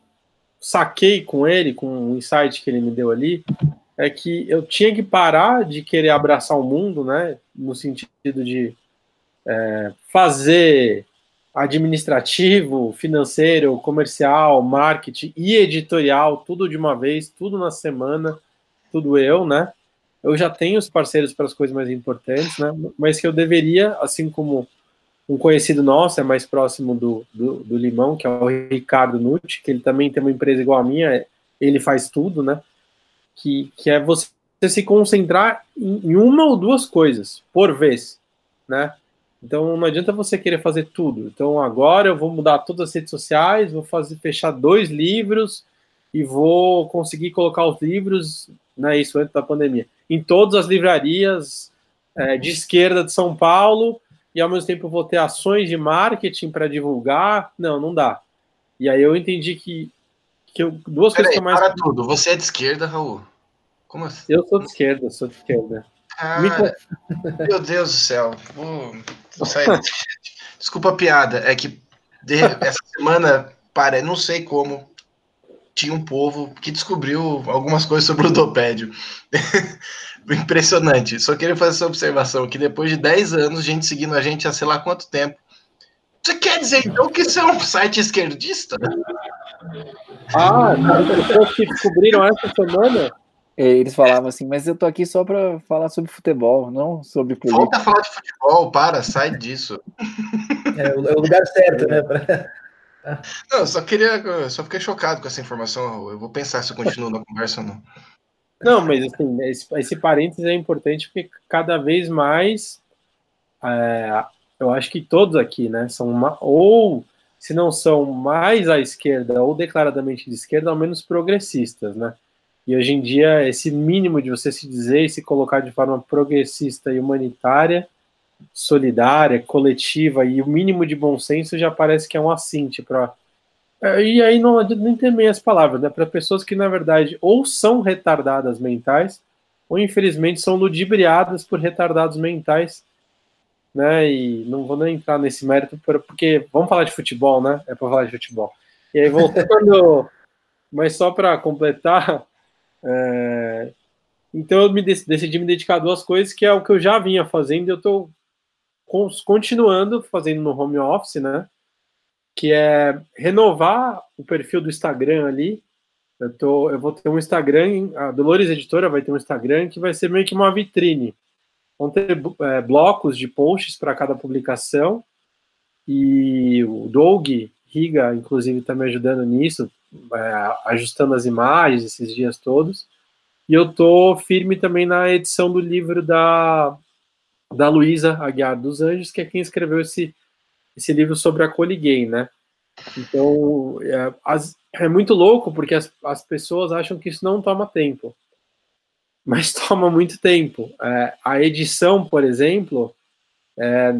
Speaker 3: saquei com ele, com o insight que ele me deu ali, é que eu tinha que parar de querer abraçar o mundo, né? No sentido de é, fazer administrativo, financeiro, comercial, marketing e editorial, tudo de uma vez, tudo na semana, tudo eu, né? Eu já tenho os parceiros para as coisas mais importantes, né? Mas que eu deveria, assim como um conhecido nosso, é mais próximo do, do, do Limão, que é o Ricardo Nucci, que ele também tem uma empresa igual a minha, ele faz tudo, né? Que, que é você se concentrar em, uma ou duas coisas por vez, né? Então não adianta você querer fazer tudo. Então agora eu vou mudar todas as redes sociais, vou fazer fechar dois livros e vou conseguir colocar os livros, né, isso antes da pandemia, em todas as livrarias é, de esquerda de São Paulo e ao mesmo tempo vou ter ações de marketing para divulgar. Não, não dá. E aí eu entendi que, que eu, duas Pera coisas aí, que eu mais.
Speaker 2: Para tudo, você é de esquerda, Raul?
Speaker 3: Como assim? Eu sou de esquerda, sou de esquerda.
Speaker 2: Cara, meu Deus do céu. Vou, vou sair desse Desculpa a piada. É que de, essa semana, para, não sei como, tinha um povo que descobriu algumas coisas sobre o ludopédio. Impressionante. Só queria fazer essa observação, que depois de 10 anos, gente seguindo a gente há sei lá quanto tempo. Você quer dizer, então, que isso é um site esquerdista?
Speaker 3: Ah, as pessoas que descobriram essa semana
Speaker 1: eles falavam assim, mas eu tô aqui só para falar sobre futebol, não sobre
Speaker 2: política. Volta a falar de futebol, para, sai disso.
Speaker 4: É, é o lugar certo, né? Pra...
Speaker 2: Não, só queria, só fiquei chocado com essa informação. Eu vou pensar se eu continuo na conversa ou não.
Speaker 3: Não, mas assim, esse, esse parênteses é importante porque cada vez mais, é, eu acho que todos aqui, né, são uma, ou se não são mais à esquerda ou declaradamente de esquerda, ao menos progressistas, né? E hoje em dia, esse mínimo de você se dizer e se colocar de forma progressista e humanitária, solidária, coletiva e o mínimo de bom senso já parece que é um assinte para. É, e aí não nem ter meias palavras, né? Para pessoas que, na verdade, ou são retardadas mentais, ou infelizmente são ludibriadas por retardados mentais, né? E não vou nem entrar nesse mérito, porque vamos falar de futebol, né? É para falar de futebol. E aí, voltando, mas só para completar, é, então eu me decidi me dedicar a duas coisas, que é o que eu já vinha fazendo, eu estou continuando fazendo no home office, né? Que é renovar o perfil do Instagram ali. Eu, tô, eu vou ter um Instagram, a Dolores Editora vai ter um Instagram que vai ser meio que uma vitrine. Vão ter é, blocos de posts para cada publicação. E o Doug Riga, inclusive, está me ajudando nisso é, ajustando as imagens esses dias todos. E eu tô firme também na edição do livro da, da Luísa Aguiar dos Anjos, que é quem escreveu esse, esse livro sobre a Coliguei, né? Então, é, as, é muito louco porque as, as pessoas acham que isso não toma tempo. Mas toma muito tempo. É, a edição, por exemplo, é,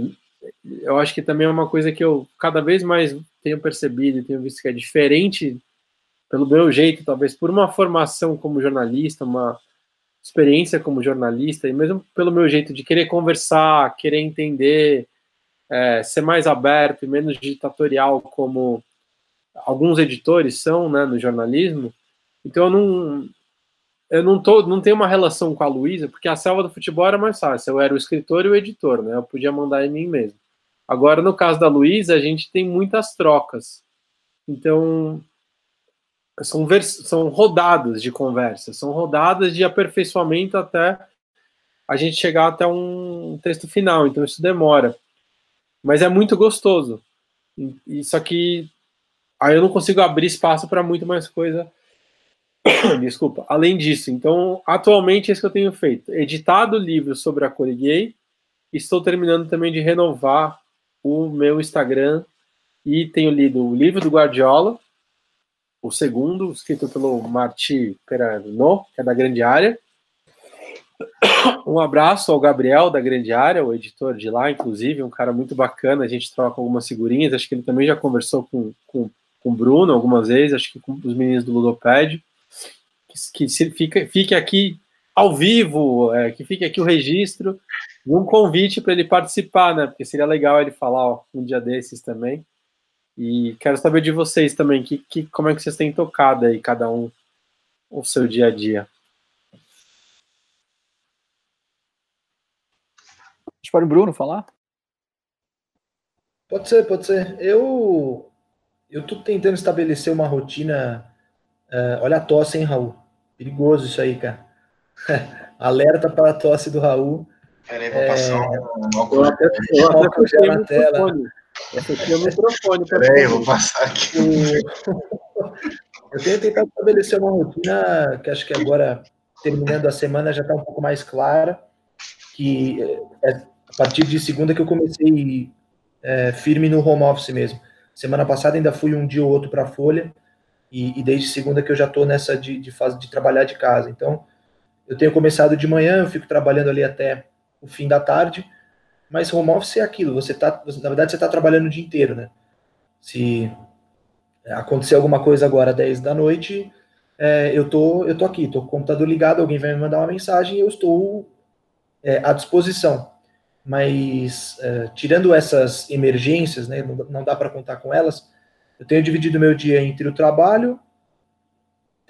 Speaker 3: eu acho que também é uma coisa que eu cada vez mais tenho percebido e tenho visto que é diferente pelo meu jeito, talvez por uma formação como jornalista, uma experiência como jornalista, e mesmo pelo meu jeito de querer conversar, querer entender, é, ser mais aberto e menos ditatorial, como alguns editores são né, no jornalismo. Então eu não, eu não, tô, não tenho uma relação com a Luísa, porque a selva do futebol era mais fácil, eu era o escritor e o editor, né? Eu podia mandar em mim mesmo. Agora, no caso da Luísa, a gente tem muitas trocas. Então, são, são rodadas de conversa, são rodadas de aperfeiçoamento até a gente chegar até um texto final, então isso demora. Mas é muito gostoso, só que aí eu não consigo abrir espaço para muito mais coisa. Desculpa. Além disso, então, atualmente é isso que eu tenho feito: editado livros sobre a cor gay. Estou terminando também de renovar o meu Instagram e tenho lido o livro do Guardiola, o segundo, escrito pelo Marti Perano, que é da Grande Área. Um abraço ao Gabriel da Grande Área, o editor de lá, inclusive, um cara muito bacana. A gente troca algumas figurinhas. Acho que ele também já conversou com, com, com o Bruno algumas vezes, acho que com os meninos do Ludoped. Que, que se, fica, fique aqui ao vivo, é, que fique aqui o registro e um convite para ele participar, né? Porque seria legal ele falar ó, um dia desses também. E quero saber de vocês também, que, que, como é que vocês têm tocado aí, cada um, o seu dia a dia.
Speaker 1: Deixa para o Bruno falar.
Speaker 4: Pode ser, pode ser. Eu eu tô tentando estabelecer uma rotina. Uh, olha a tosse, hein, Raul? Perigoso isso aí, cara. Alerta para a tosse do Raul.
Speaker 2: Peraí, vou é... passar um
Speaker 3: óculos. Eu até, eu até na tela. Esse aqui é o microfone.
Speaker 2: Peraí, eu vou passar aqui.
Speaker 4: Eu tenho tentado estabelecer uma rotina que acho que agora, terminando a semana, já está um pouco mais clara, que é a partir de segunda que eu comecei é, firme no home office mesmo. Semana passada ainda fui um dia ou outro para a Folha, e, e, desde segunda que eu já estou nessa de, de fase de trabalhar de casa. Então, eu tenho começado de manhã, eu fico trabalhando ali até o fim da tarde, mas home office é aquilo, você tá, na verdade, você está trabalhando o dia inteiro, né? Se acontecer alguma coisa agora às 10 da noite, é, eu tô, eu tô aqui, tô com o computador ligado, alguém vai me mandar uma mensagem eu estou é, à disposição. Mas, é, tirando essas emergências, né, não, dá para contar com elas, eu tenho dividido meu dia entre o trabalho,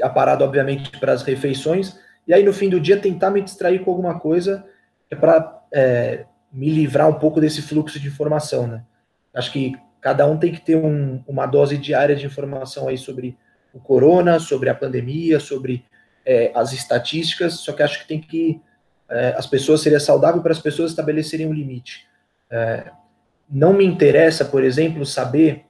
Speaker 4: aparado, obviamente, para as refeições, e aí no fim do dia tentar me distrair com alguma coisa é para é, me livrar um pouco desse fluxo de informação, né? Acho que cada um tem que ter um, uma dose diária de informação aí sobre o corona, sobre a pandemia, sobre é, as estatísticas, só que acho que tem que é, as pessoas seria saudável para as pessoas estabelecerem um limite. É, não me interessa, por exemplo, saber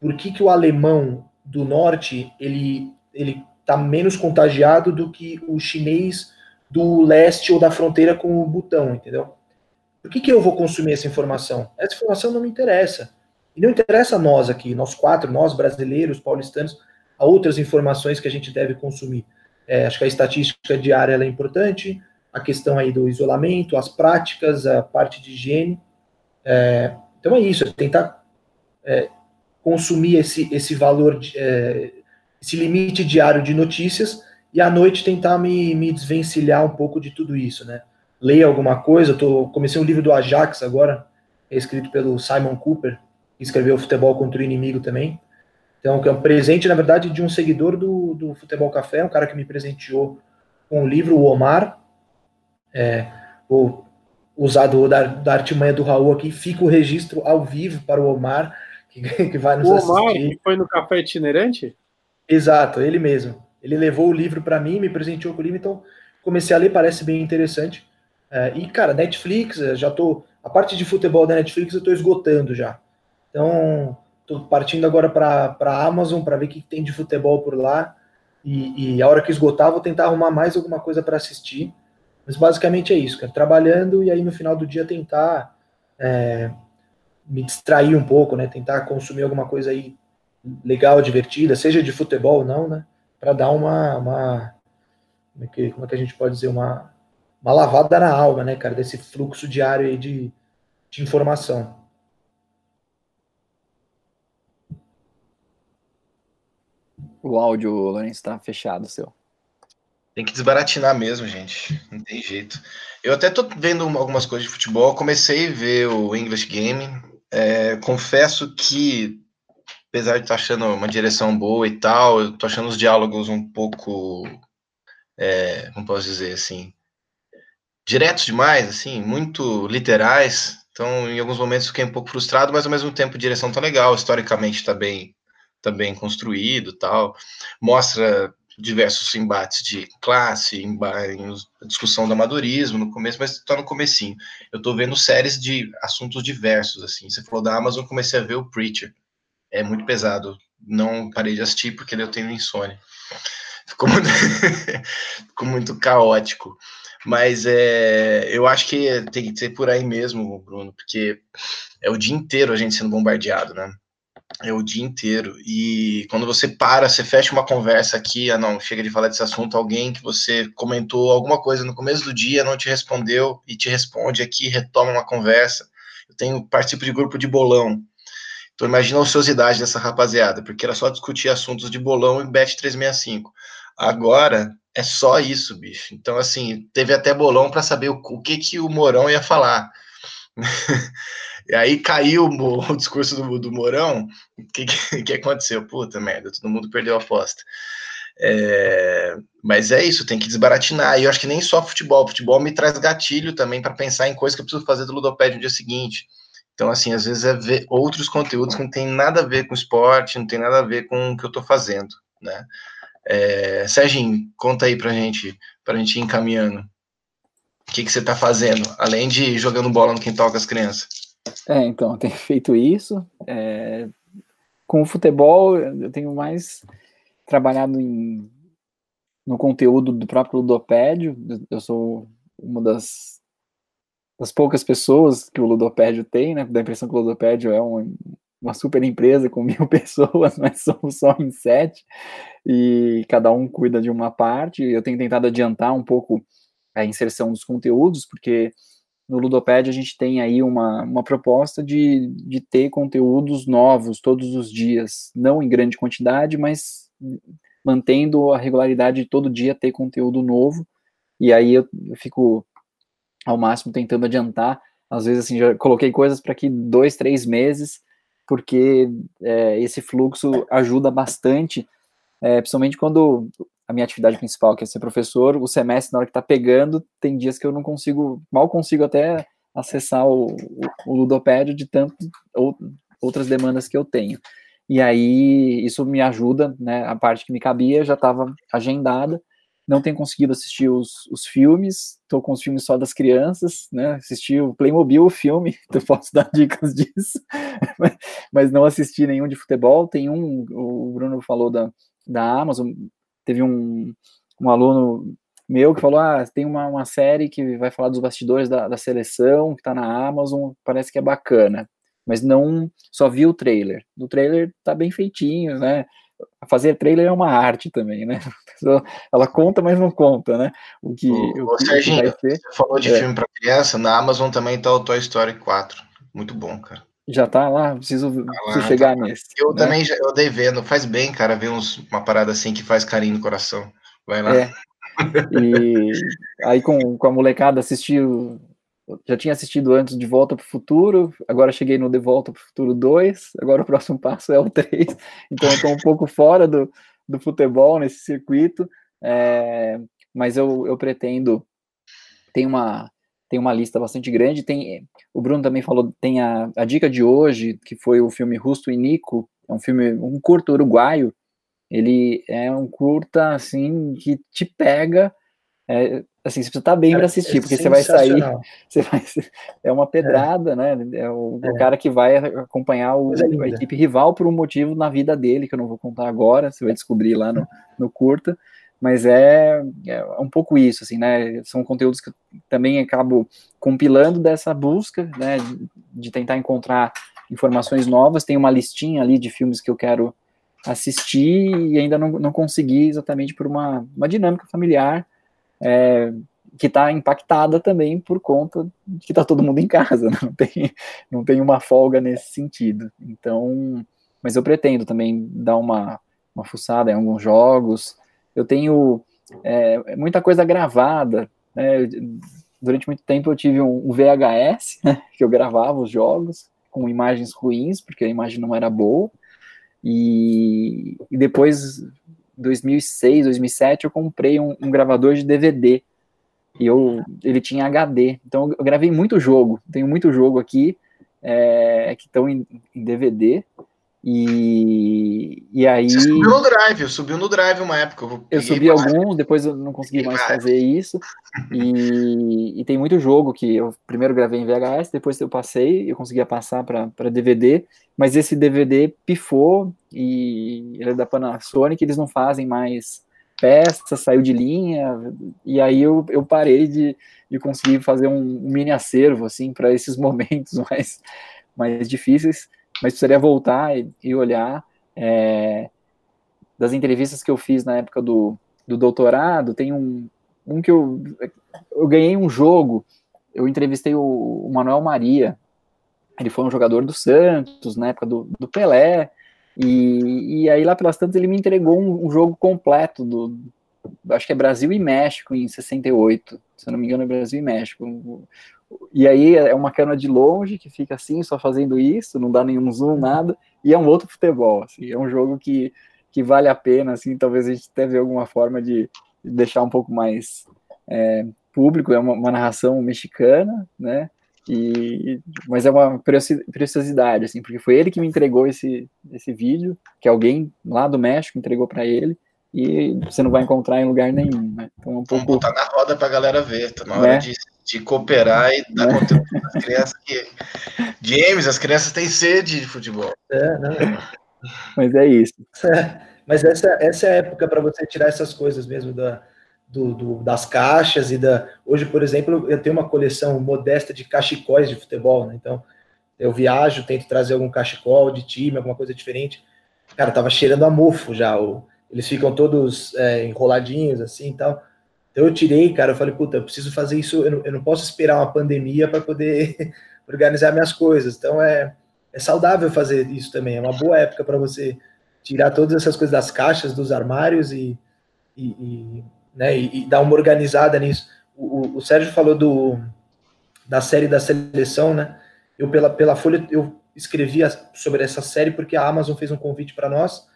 Speaker 4: por que, que o alemão do norte ele ele está menos contagiado do que o chinês do leste ou da fronteira com o Butão, entendeu? Por que, que eu vou consumir essa informação? Essa informação não me interessa. E não interessa a nós aqui, nós quatro, nós brasileiros, paulistanos, há outras informações que a gente deve consumir. É, acho que a estatística diária é importante, a questão aí do isolamento, as práticas, a parte de higiene. É, então é isso, é tentar é, consumir esse, esse valor, é, esse limite diário de notícias e à noite tentar me, me desvencilhar um pouco de tudo isso, né? Leia alguma coisa. Eu tô, comecei um livro do Ajax agora, escrito pelo Simon Cooper, que escreveu Futebol contra o Inimigo também. Então, que é um presente, na verdade, de um seguidor do, do Futebol Café, um cara que me presenteou com o livro, o Omar. É, vou usar do, da, da artimanha do Raul aqui, fica o registro ao vivo para o Omar, que, que vai nos o Omar, assistir. que
Speaker 3: foi no Café Itinerante?
Speaker 4: Exato, ele mesmo. Ele levou o livro para mim, me presenteou com o livro, então comecei a ler, parece bem interessante. É, e, cara, Netflix, já tô. A parte de futebol da Netflix eu tô esgotando já. Então, tô partindo agora para Amazon para ver o que tem de futebol por lá. E, e, a hora que esgotar, vou tentar arrumar mais alguma coisa para assistir. Mas basicamente é isso, cara. Trabalhando e aí no final do dia tentar é, me distrair um pouco, né? Tentar consumir alguma coisa aí legal, divertida, seja de futebol ou não, né? Para dar uma, uma como, é que, como é que a gente pode dizer, uma uma lavada na alma, né, cara, desse fluxo diário aí de, de informação.
Speaker 1: O áudio, Lourenço, está fechado, seu.
Speaker 2: Tem que desbaratinar mesmo, gente. Não tem jeito. Eu até tô vendo algumas coisas de futebol. Comecei a ver o English Game. É, confesso que, apesar de estar achando uma direção boa e tal, eu tô achando os diálogos um pouco. É, como posso dizer assim? Diretos demais, assim, muito literais. Então, em alguns momentos fiquei um pouco frustrado, mas ao mesmo tempo a direção tá legal, historicamente tá bem, tá bem construído, tal. Mostra diversos embates de classe, em, discussão do amadorismo no começo, mas tá no comecinho. Eu tô vendo séries de assuntos diversos, assim. Você falou da Amazon, comecei a ver o Preacher. é muito pesado. Não parei de assistir porque eu tenho insônia. Ficou muito, ficou muito caótico. Mas é, eu acho que tem que ser por aí mesmo, Bruno, porque é o dia inteiro a gente sendo bombardeado, né? É o dia inteiro. E quando você para, você fecha uma conversa aqui, ah, não, chega de falar desse assunto, alguém que você comentou alguma coisa no começo do dia, não te respondeu e te responde aqui, retoma uma conversa. Eu tenho participo de grupo de bolão. Então imagina a ociosidade dessa rapaziada, porque era só discutir assuntos de bolão e bet 365. Agora é só isso, bicho. Então assim, teve até bolão para saber o, o, que que o Morão ia falar. e aí caiu o, o discurso do, do Morão. O que, que, que aconteceu? Puta merda, todo mundo perdeu a aposta. É, mas é isso, tem que desbaratinar. E eu acho que nem só futebol. Futebol me traz gatilho também para pensar em coisas que eu preciso fazer do Ludopédio no dia seguinte. Então, assim, às vezes é ver outros conteúdos que não tem nada a ver com esporte, não tem nada a ver com o que eu estou fazendo, né? É, Serginho, conta aí pra gente, pra gente ir encaminhando. O que, que você está fazendo, além de jogando bola no quintal com as crianças?
Speaker 1: É, então, tenho feito isso. É, com o futebol, eu tenho mais trabalhado em, no conteúdo do próprio Ludopédio. Eu sou uma das das poucas pessoas que o Ludopédio tem, né? Dá a impressão que o Ludopédio é uma, uma super empresa com mil pessoas, mas somos só em sete, e cada um cuida de uma parte. Eu tenho tentado adiantar um pouco a inserção dos conteúdos, porque no Ludopédio a gente tem aí uma, uma proposta de, de ter conteúdos novos todos os dias, não em grande quantidade, mas mantendo a regularidade de todo dia ter conteúdo novo. E aí eu, eu fico ao máximo tentando adiantar. Às vezes, assim, já coloquei coisas para aqui dois, três meses, porque é, esse fluxo ajuda bastante, é, principalmente quando a minha atividade principal, que é ser professor, o semestre, na hora que está pegando, tem dias que eu não consigo, mal consigo até acessar o, o, ludopédio de tanto ou, outras demandas que eu tenho. E aí, isso me ajuda, né, a parte que me cabia já estava agendada, não tenho conseguido assistir os, os filmes, estou com os filmes só das crianças, né? Assisti o Playmobil, o filme, eu posso dar dicas disso, mas, não assisti nenhum de futebol. Tem um, o Bruno falou da, da Amazon, teve um, um aluno meu que falou: Ah, tem uma, uma série que vai falar dos bastidores da, da seleção, que está na Amazon, parece que é bacana. Mas não só vi o trailer. O trailer tá bem feitinho, né? Fazer trailer é uma arte também, né? Ela conta, mas não conta, né?
Speaker 2: O que, o, o que, Serginho, que você falou de é. filme para criança, na Amazon também tá o Toy Story 4. Muito bom, cara.
Speaker 1: Já tá lá, preciso, tá lá, preciso chegar tá nesse.
Speaker 2: Eu né? também já, eu dei vendo, faz bem, cara, ver uns, uma parada assim que faz carinho no coração. Vai lá. É.
Speaker 1: E aí com, com a molecada já tinha assistido antes De Volta para o Futuro, agora cheguei no De Volta para o Futuro 2, agora o próximo passo é o 3, então eu estou um pouco fora do, do futebol nesse circuito, é, mas eu, eu pretendo, tem uma, tem uma lista bastante grande, tem, o Bruno também falou, tem a, a dica de hoje, que foi o filme Rusto e Nico, é um filme, um curto uruguaio, ele é um curta, assim, que te pega, é, assim, você precisa estar bem para assistir, é porque você vai sair, você vai, é uma pedrada, é. né? É o, é. o, cara que vai acompanhar o, é a equipe rival por um motivo na vida dele, que eu não vou contar agora, você vai descobrir lá no, no curta, mas é, é um pouco isso, assim, né? São conteúdos que eu também acabo compilando dessa busca, né? De, de tentar encontrar informações novas, tem uma listinha ali de filmes que eu quero assistir e ainda não, não consegui exatamente por uma, uma dinâmica familiar, é, que está impactada também por conta de que está todo mundo em casa, não tem, não tem uma folga nesse sentido. Então, mas eu pretendo também dar uma, uma fuçada em alguns jogos. Eu tenho é, muita coisa gravada. Né? Durante muito tempo eu tive um, um VHS, né? que eu gravava os jogos com imagens ruins, porque a imagem não era boa. E, e depois 2006, 2007, eu comprei um, um, gravador de DVD. E eu, ele tinha HD. Então eu gravei muito jogo. Tenho muito jogo aqui é, que estão em, em, DVD. E, e aí. Você
Speaker 2: subiu no Drive, subiu no Drive uma época.
Speaker 1: Eu, eu subi alguns, depois eu não consegui mais fazer isso. E, e, tem muito jogo que eu primeiro gravei em VHS, depois eu passei, eu conseguia passar para DVD, mas esse DVD pifou e ele é da Panasonic, eles não fazem mais peças, saiu de linha, e aí eu, eu parei de, de conseguir fazer um, um mini acervo assim para esses momentos mais, mais difíceis mas precisaria voltar e, e olhar é, das entrevistas que eu fiz na época do, do doutorado, tem um, um que eu, eu ganhei um jogo, eu entrevistei o, o Manuel Maria, ele foi um jogador do Santos, na época do, do Pelé, e, e aí lá pelas tantas ele me entregou um, um, jogo completo do, acho que é Brasil e México em 68, se eu não me engano é Brasil e México, e aí é uma cana de longe que fica assim, só fazendo isso, não dá nenhum zoom, nada, e é um outro futebol, assim, é um jogo que, que vale a pena, assim, talvez a gente teve alguma forma de deixar um pouco mais é, público, é uma, uma, narração mexicana, né, e, mas é uma preciosidade, assim, porque foi ele que me entregou esse, esse vídeo, que alguém lá do México entregou para ele, e você não vai encontrar em lugar nenhum, né?
Speaker 2: Então é um pouco... Vamos botar na roda para a galera ver, tá na hora né? de de cooperar e dar é. conteúdo para as crianças que. James, as crianças têm sede de futebol. É,
Speaker 1: não. Mas é isso.
Speaker 4: É, mas essa, essa é a época para você tirar essas coisas mesmo da, do, do, das caixas e da. Hoje, por exemplo, eu tenho uma coleção modesta de cachecóis de futebol, né? Então, eu viajo, tento trazer algum cachecol de time, alguma coisa diferente. Cara, tava cheirando a mofo já. O, eles ficam todos é, enroladinhos assim e tal. Então eu tirei, cara, eu falei, puta, eu preciso fazer isso, eu não, eu não posso esperar uma pandemia para poder organizar minhas coisas. Então é, é saudável fazer isso também, é uma boa época para você tirar todas essas coisas das caixas, dos armários e, e, e né, e, e, dar uma organizada nisso. O, o, Sérgio falou do, da série da seleção, né? Eu, pela, pela Folha, eu escrevi sobre essa série porque a Amazon fez um convite para nós.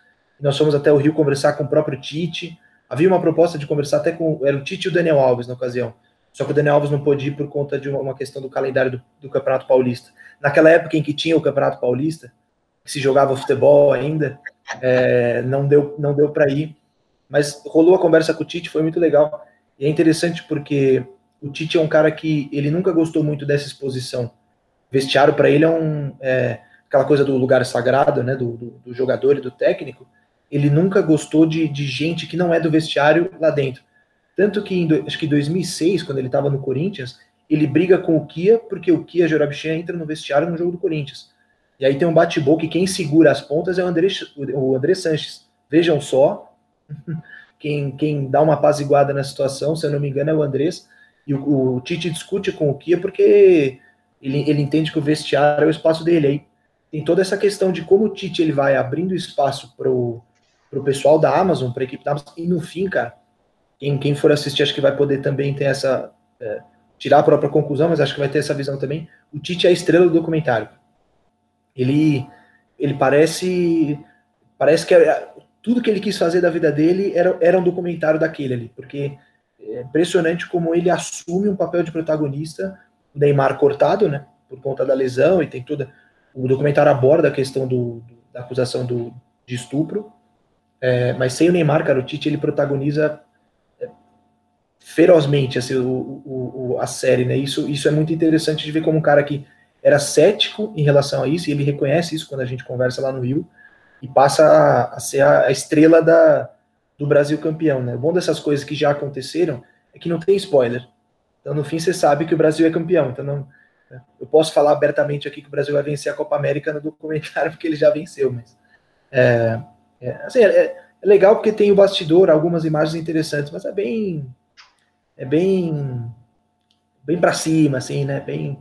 Speaker 4: Nós fomos até o Rio conversar com o próprio Tite, Havia uma proposta de conversar até com. Era o Tite e o Daniel Alves na ocasião. Só que o Daniel Alves não pôde ir por conta de uma, questão do calendário do, do, Campeonato Paulista. Naquela época em que tinha o Campeonato Paulista, que se jogava futebol ainda, é, não deu, não deu para ir. Mas rolou a conversa com o Tite, foi muito legal. E é interessante porque o Tite é um cara que ele nunca gostou muito dessa exposição. Vestiário para ele é um é, aquela coisa do lugar sagrado, né, do, do, do jogador e do técnico ele nunca gostou de, de gente que não é do vestiário lá dentro. Tanto que, em, acho que em 2006, quando ele estava no Corinthians, ele briga com o Kia, porque o Kia Jorabichan entra no vestiário no jogo do Corinthians. E aí tem um bate-boca que quem segura as pontas é o André, o André Sanches. Vejam só, quem, quem dá uma apaziguada na situação, se eu não me engano, é o Andrés. E o, o Tite discute com o Kia porque ele, ele entende que o vestiário é o espaço dele. Aí tem toda essa questão de como o Tite ele vai abrindo espaço para o para o pessoal da Amazon, para a equipe da Amazon, e no fim, cara, quem, quem for assistir acho que vai poder também ter essa. É, tirar a própria conclusão, mas acho que vai ter essa visão também. O Tite é a estrela do documentário. Ele, ele parece. Parece que é, tudo que ele quis fazer da vida dele era, era um documentário daquele ali, porque é impressionante como ele assume um papel de protagonista, o Neymar cortado, né, por conta da lesão, e tem toda. O documentário aborda a questão do, do da acusação do, de estupro, é, mas sem o Neymar, cara, o Tite ele protagoniza é, ferozmente assim, o, o, a série, né? Isso, isso é muito interessante de ver como um cara que era cético em relação a isso, e ele reconhece isso quando a gente conversa lá no Rio, e passa a, a ser a, a, estrela da, do Brasil campeão, né? O bom dessas coisas que já aconteceram é que não tem spoiler. Então, no fim, você sabe que o Brasil é campeão. Então, não, eu posso falar abertamente aqui que o Brasil vai vencer a Copa América no documentário, porque ele já venceu, mas. É, é, assim, é, é, legal porque tem o bastidor, algumas imagens interessantes, mas é bem. É bem. Bem para cima, assim, né? Bem.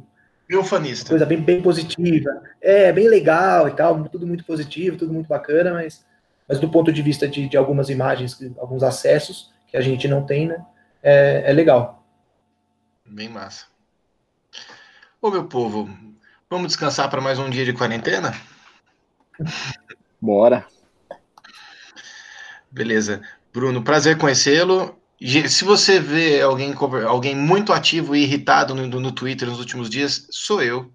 Speaker 2: Ufanista.
Speaker 4: Coisa bem, bem positiva. É, bem legal e tal, tudo muito positivo, tudo muito bacana, mas, mas do ponto de vista de, de algumas imagens, alguns acessos que a gente não tem, né? É, é legal.
Speaker 2: Bem massa. Ô, meu povo, vamos descansar para mais um dia de quarentena?
Speaker 1: Bora.
Speaker 2: Beleza. Bruno, prazer conhecê-lo. Se você vê alguém, alguém muito ativo e irritado no, no Twitter nos últimos dias, sou eu.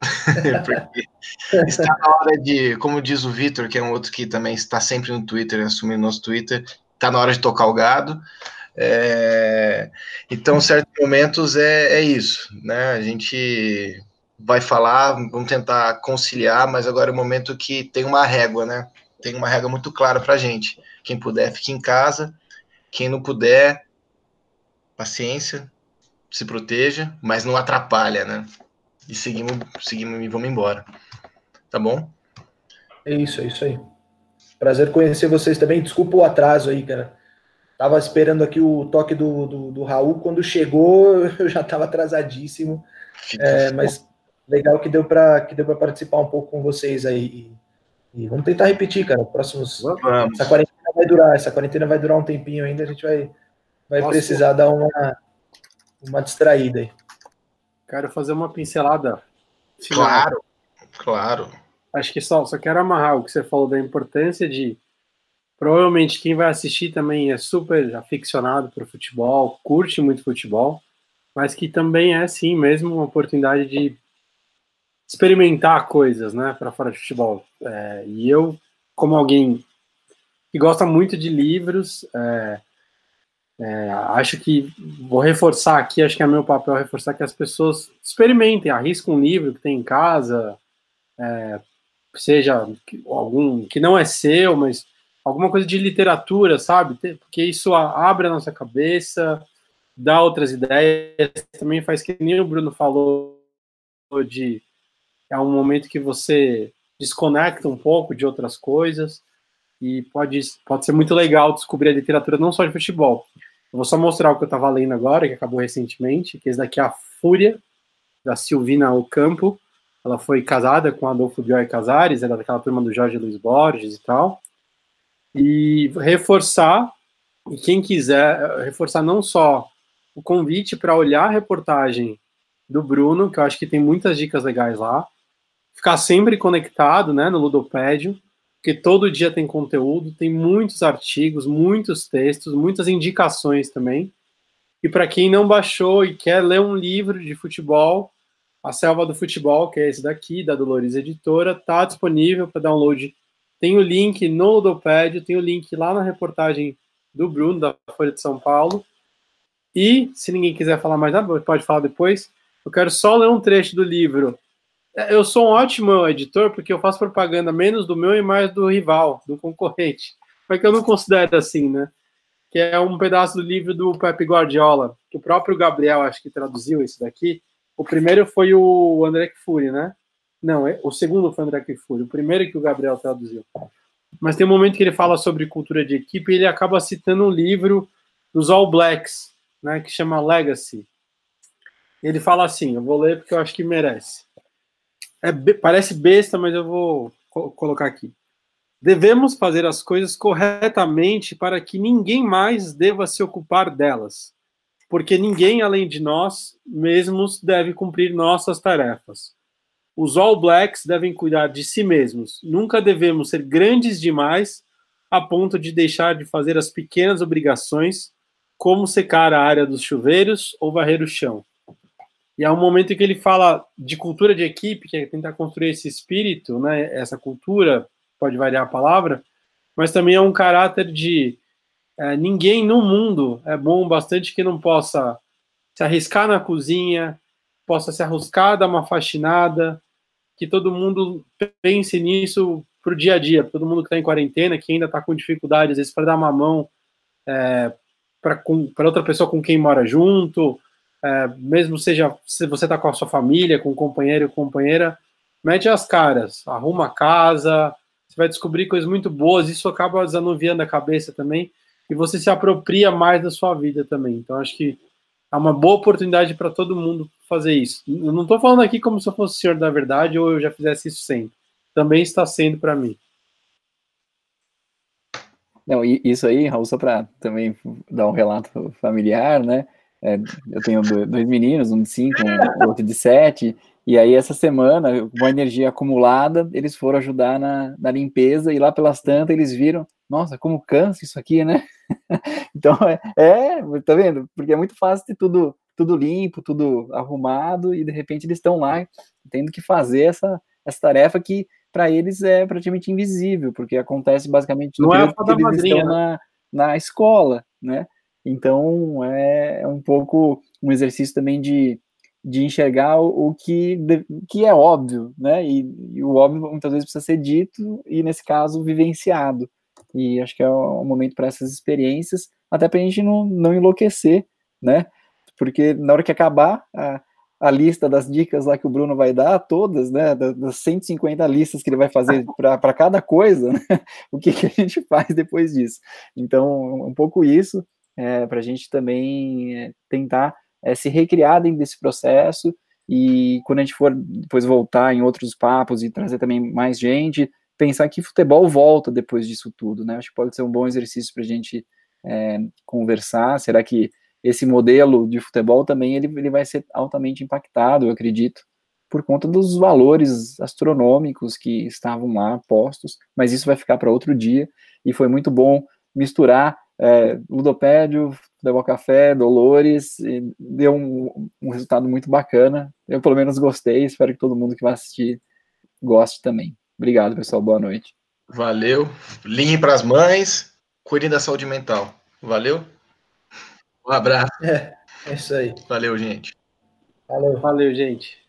Speaker 2: Está na hora de, como diz o Vitor, que é um outro que também está sempre no Twitter, assumindo nosso Twitter, está na hora de tocar o gado. É, então, certos momentos é, é isso, né? A gente vai falar, vamos tentar conciliar, mas agora é o momento que tem uma régua, né? Tem uma regra muito clara para gente. Quem puder, fique em casa. Quem não puder, paciência, se proteja, mas não atrapalha, né? E seguimos, seguimos e vamos embora. Tá bom?
Speaker 4: É isso, é isso aí. Prazer conhecer vocês também. Desculpa o atraso aí, cara. Tava esperando aqui o toque do, do, do Raul. Quando chegou, eu já estava atrasadíssimo. É, mas legal que deu para que deu para participar um pouco com vocês aí. E, e vamos tentar repetir, cara. Próximos. Vamos. Essa quarentena vai durar. Essa quarentena vai durar um tempinho ainda. A gente vai vai Nossa. precisar dar uma uma distraída aí.
Speaker 3: Quero fazer uma pincelada.
Speaker 2: Final. Claro, claro.
Speaker 3: Acho que só, só quero amarrar o que você falou da importância de. Provavelmente quem vai assistir também é super aficionado por futebol, curte muito futebol, mas que também é, sim, mesmo uma oportunidade de experimentar coisas, né, para fora de futebol. É, e eu, como alguém que gosta muito de livros, é, é, acho que vou reforçar aqui, acho que é meu papel reforçar que as pessoas experimentem, arrisquem um livro que tem em casa, é, seja algum que não é seu, mas alguma coisa de literatura, sabe? Porque isso abre a nossa cabeça, dá outras ideias, também faz que nem o Bruno falou de é um momento que você desconecta um pouco de outras coisas e pode, pode ser muito legal descobrir a literatura não só de futebol, eu vou só mostrar o que eu estava lendo agora, que acabou recentemente, que esse daqui é a Fúria, da Silvina Ocampo. Ela foi casada com Adolfo Bioy Casares, era daquela turma do Jorge Luiz Borges e tal. E reforçar, e quem quiser, reforçar não só o convite para olhar a reportagem do Bruno, que eu acho que tem muitas dicas legais lá. Ficar sempre conectado né, no Ludopédio, porque todo dia tem conteúdo, tem muitos artigos, muitos textos, muitas indicações também. E para quem não baixou e quer ler um livro de futebol, A Selva do Futebol, que é esse daqui, da Dolores Editora, está disponível para download. Tem o link no Ludopédio, tem o link lá na reportagem do Bruno, da Folha de São Paulo. E, se ninguém quiser falar mais nada, pode falar depois. Eu quero só ler um trecho do livro eu sou um ótimo editor porque eu faço propaganda menos do meu e mais do rival, do concorrente. Mas que eu não considero assim, né? Que é um pedaço do livro do Pepe Guardiola, que o próprio Gabriel acho que traduziu isso daqui. O primeiro foi o André Kfouri, né? Não, é, o segundo foi o André Kfouri, o primeiro que o Gabriel traduziu. Mas tem um momento que ele fala sobre cultura de equipe e ele acaba citando um livro dos All Blacks, né, que chama Legacy. Ele fala assim, eu vou ler porque eu acho que merece é, parece besta, mas eu vou co colocar aqui. Devemos fazer as coisas corretamente para que ninguém mais deva se ocupar delas, porque ninguém além de nós mesmos deve cumprir nossas tarefas. Os All Blacks devem cuidar de si mesmos. Nunca devemos ser grandes demais a ponto de deixar de fazer as pequenas obrigações, como secar a área dos chuveiros ou varrer o chão. E é um momento em que ele fala de cultura de equipe, que é tentar construir esse espírito, né, essa cultura, pode variar a palavra, mas também é um caráter de é, ninguém no mundo é bom bastante que não possa se arriscar na cozinha, possa se arriscar, dar uma faxinada, que todo mundo pense nisso para o dia a dia, todo mundo que está em quarentena, que ainda está com dificuldade, às vezes, para dar uma mão é, para outra pessoa com quem mora junto, é, mesmo seja se você está com a sua família, com um companheiro ou companheira, mete as caras, arruma a casa, você vai descobrir coisas muito boas, isso acaba desanuviando a cabeça também, e você se apropria mais da sua vida também. Então, acho que é uma boa oportunidade para todo mundo fazer isso. Eu não estou falando aqui como se eu fosse o senhor da verdade ou eu já fizesse isso sempre. Também está sendo para mim.
Speaker 1: Não, isso aí, Raul, só para também dar um relato familiar, né? É, eu tenho dois meninos, um de cinco, um outro de sete, e aí essa semana, com a energia acumulada, eles foram ajudar na, na limpeza, e lá pelas tantas eles viram, nossa, como cansa isso aqui, né? então, é, é, tá vendo? Porque é muito fácil ter tudo tudo limpo, tudo arrumado, e de repente eles estão lá tendo que fazer essa, essa tarefa que para eles é praticamente invisível, porque acontece basicamente
Speaker 3: no
Speaker 1: Não
Speaker 3: é
Speaker 1: que eles madrinha, estão né? na, na escola, né? Então é, é um pouco um exercício também de, de enxergar o, o que, que é óbvio, né? E, e, o óbvio muitas vezes precisa ser dito e, nesse caso, vivenciado. E acho que é um momento para essas experiências, até para a gente não, não enlouquecer, né? Porque na hora que acabar a, a lista das dicas lá que o Bruno vai dar, todas, né? Das 150 listas que ele vai fazer para cada coisa, né? o que, que a gente faz depois disso? Então, um pouco isso, é, para a gente também é, tentar é, se recriar dentro desse processo e quando a gente for depois voltar em outros papos e trazer também mais gente, pensar que futebol volta depois disso tudo, né? Acho que pode ser um bom exercício para a gente é, conversar. Será que esse modelo de futebol também ele, ele vai ser altamente impactado, eu acredito, por conta dos valores astronômicos que estavam lá postos, mas isso vai ficar para outro dia, e foi muito bom misturar é, Ludopédio, Futebol Café, Dolores, e deu um, um, resultado muito bacana. Eu, pelo menos, gostei. Espero que todo mundo que vai assistir goste também. Obrigado, pessoal. Boa noite.
Speaker 2: Valeu. Linhe para as mães. Cuidem da saúde mental. Valeu. Um abraço.
Speaker 4: É, é isso aí.
Speaker 2: Valeu, gente.
Speaker 3: Valeu, valeu, gente.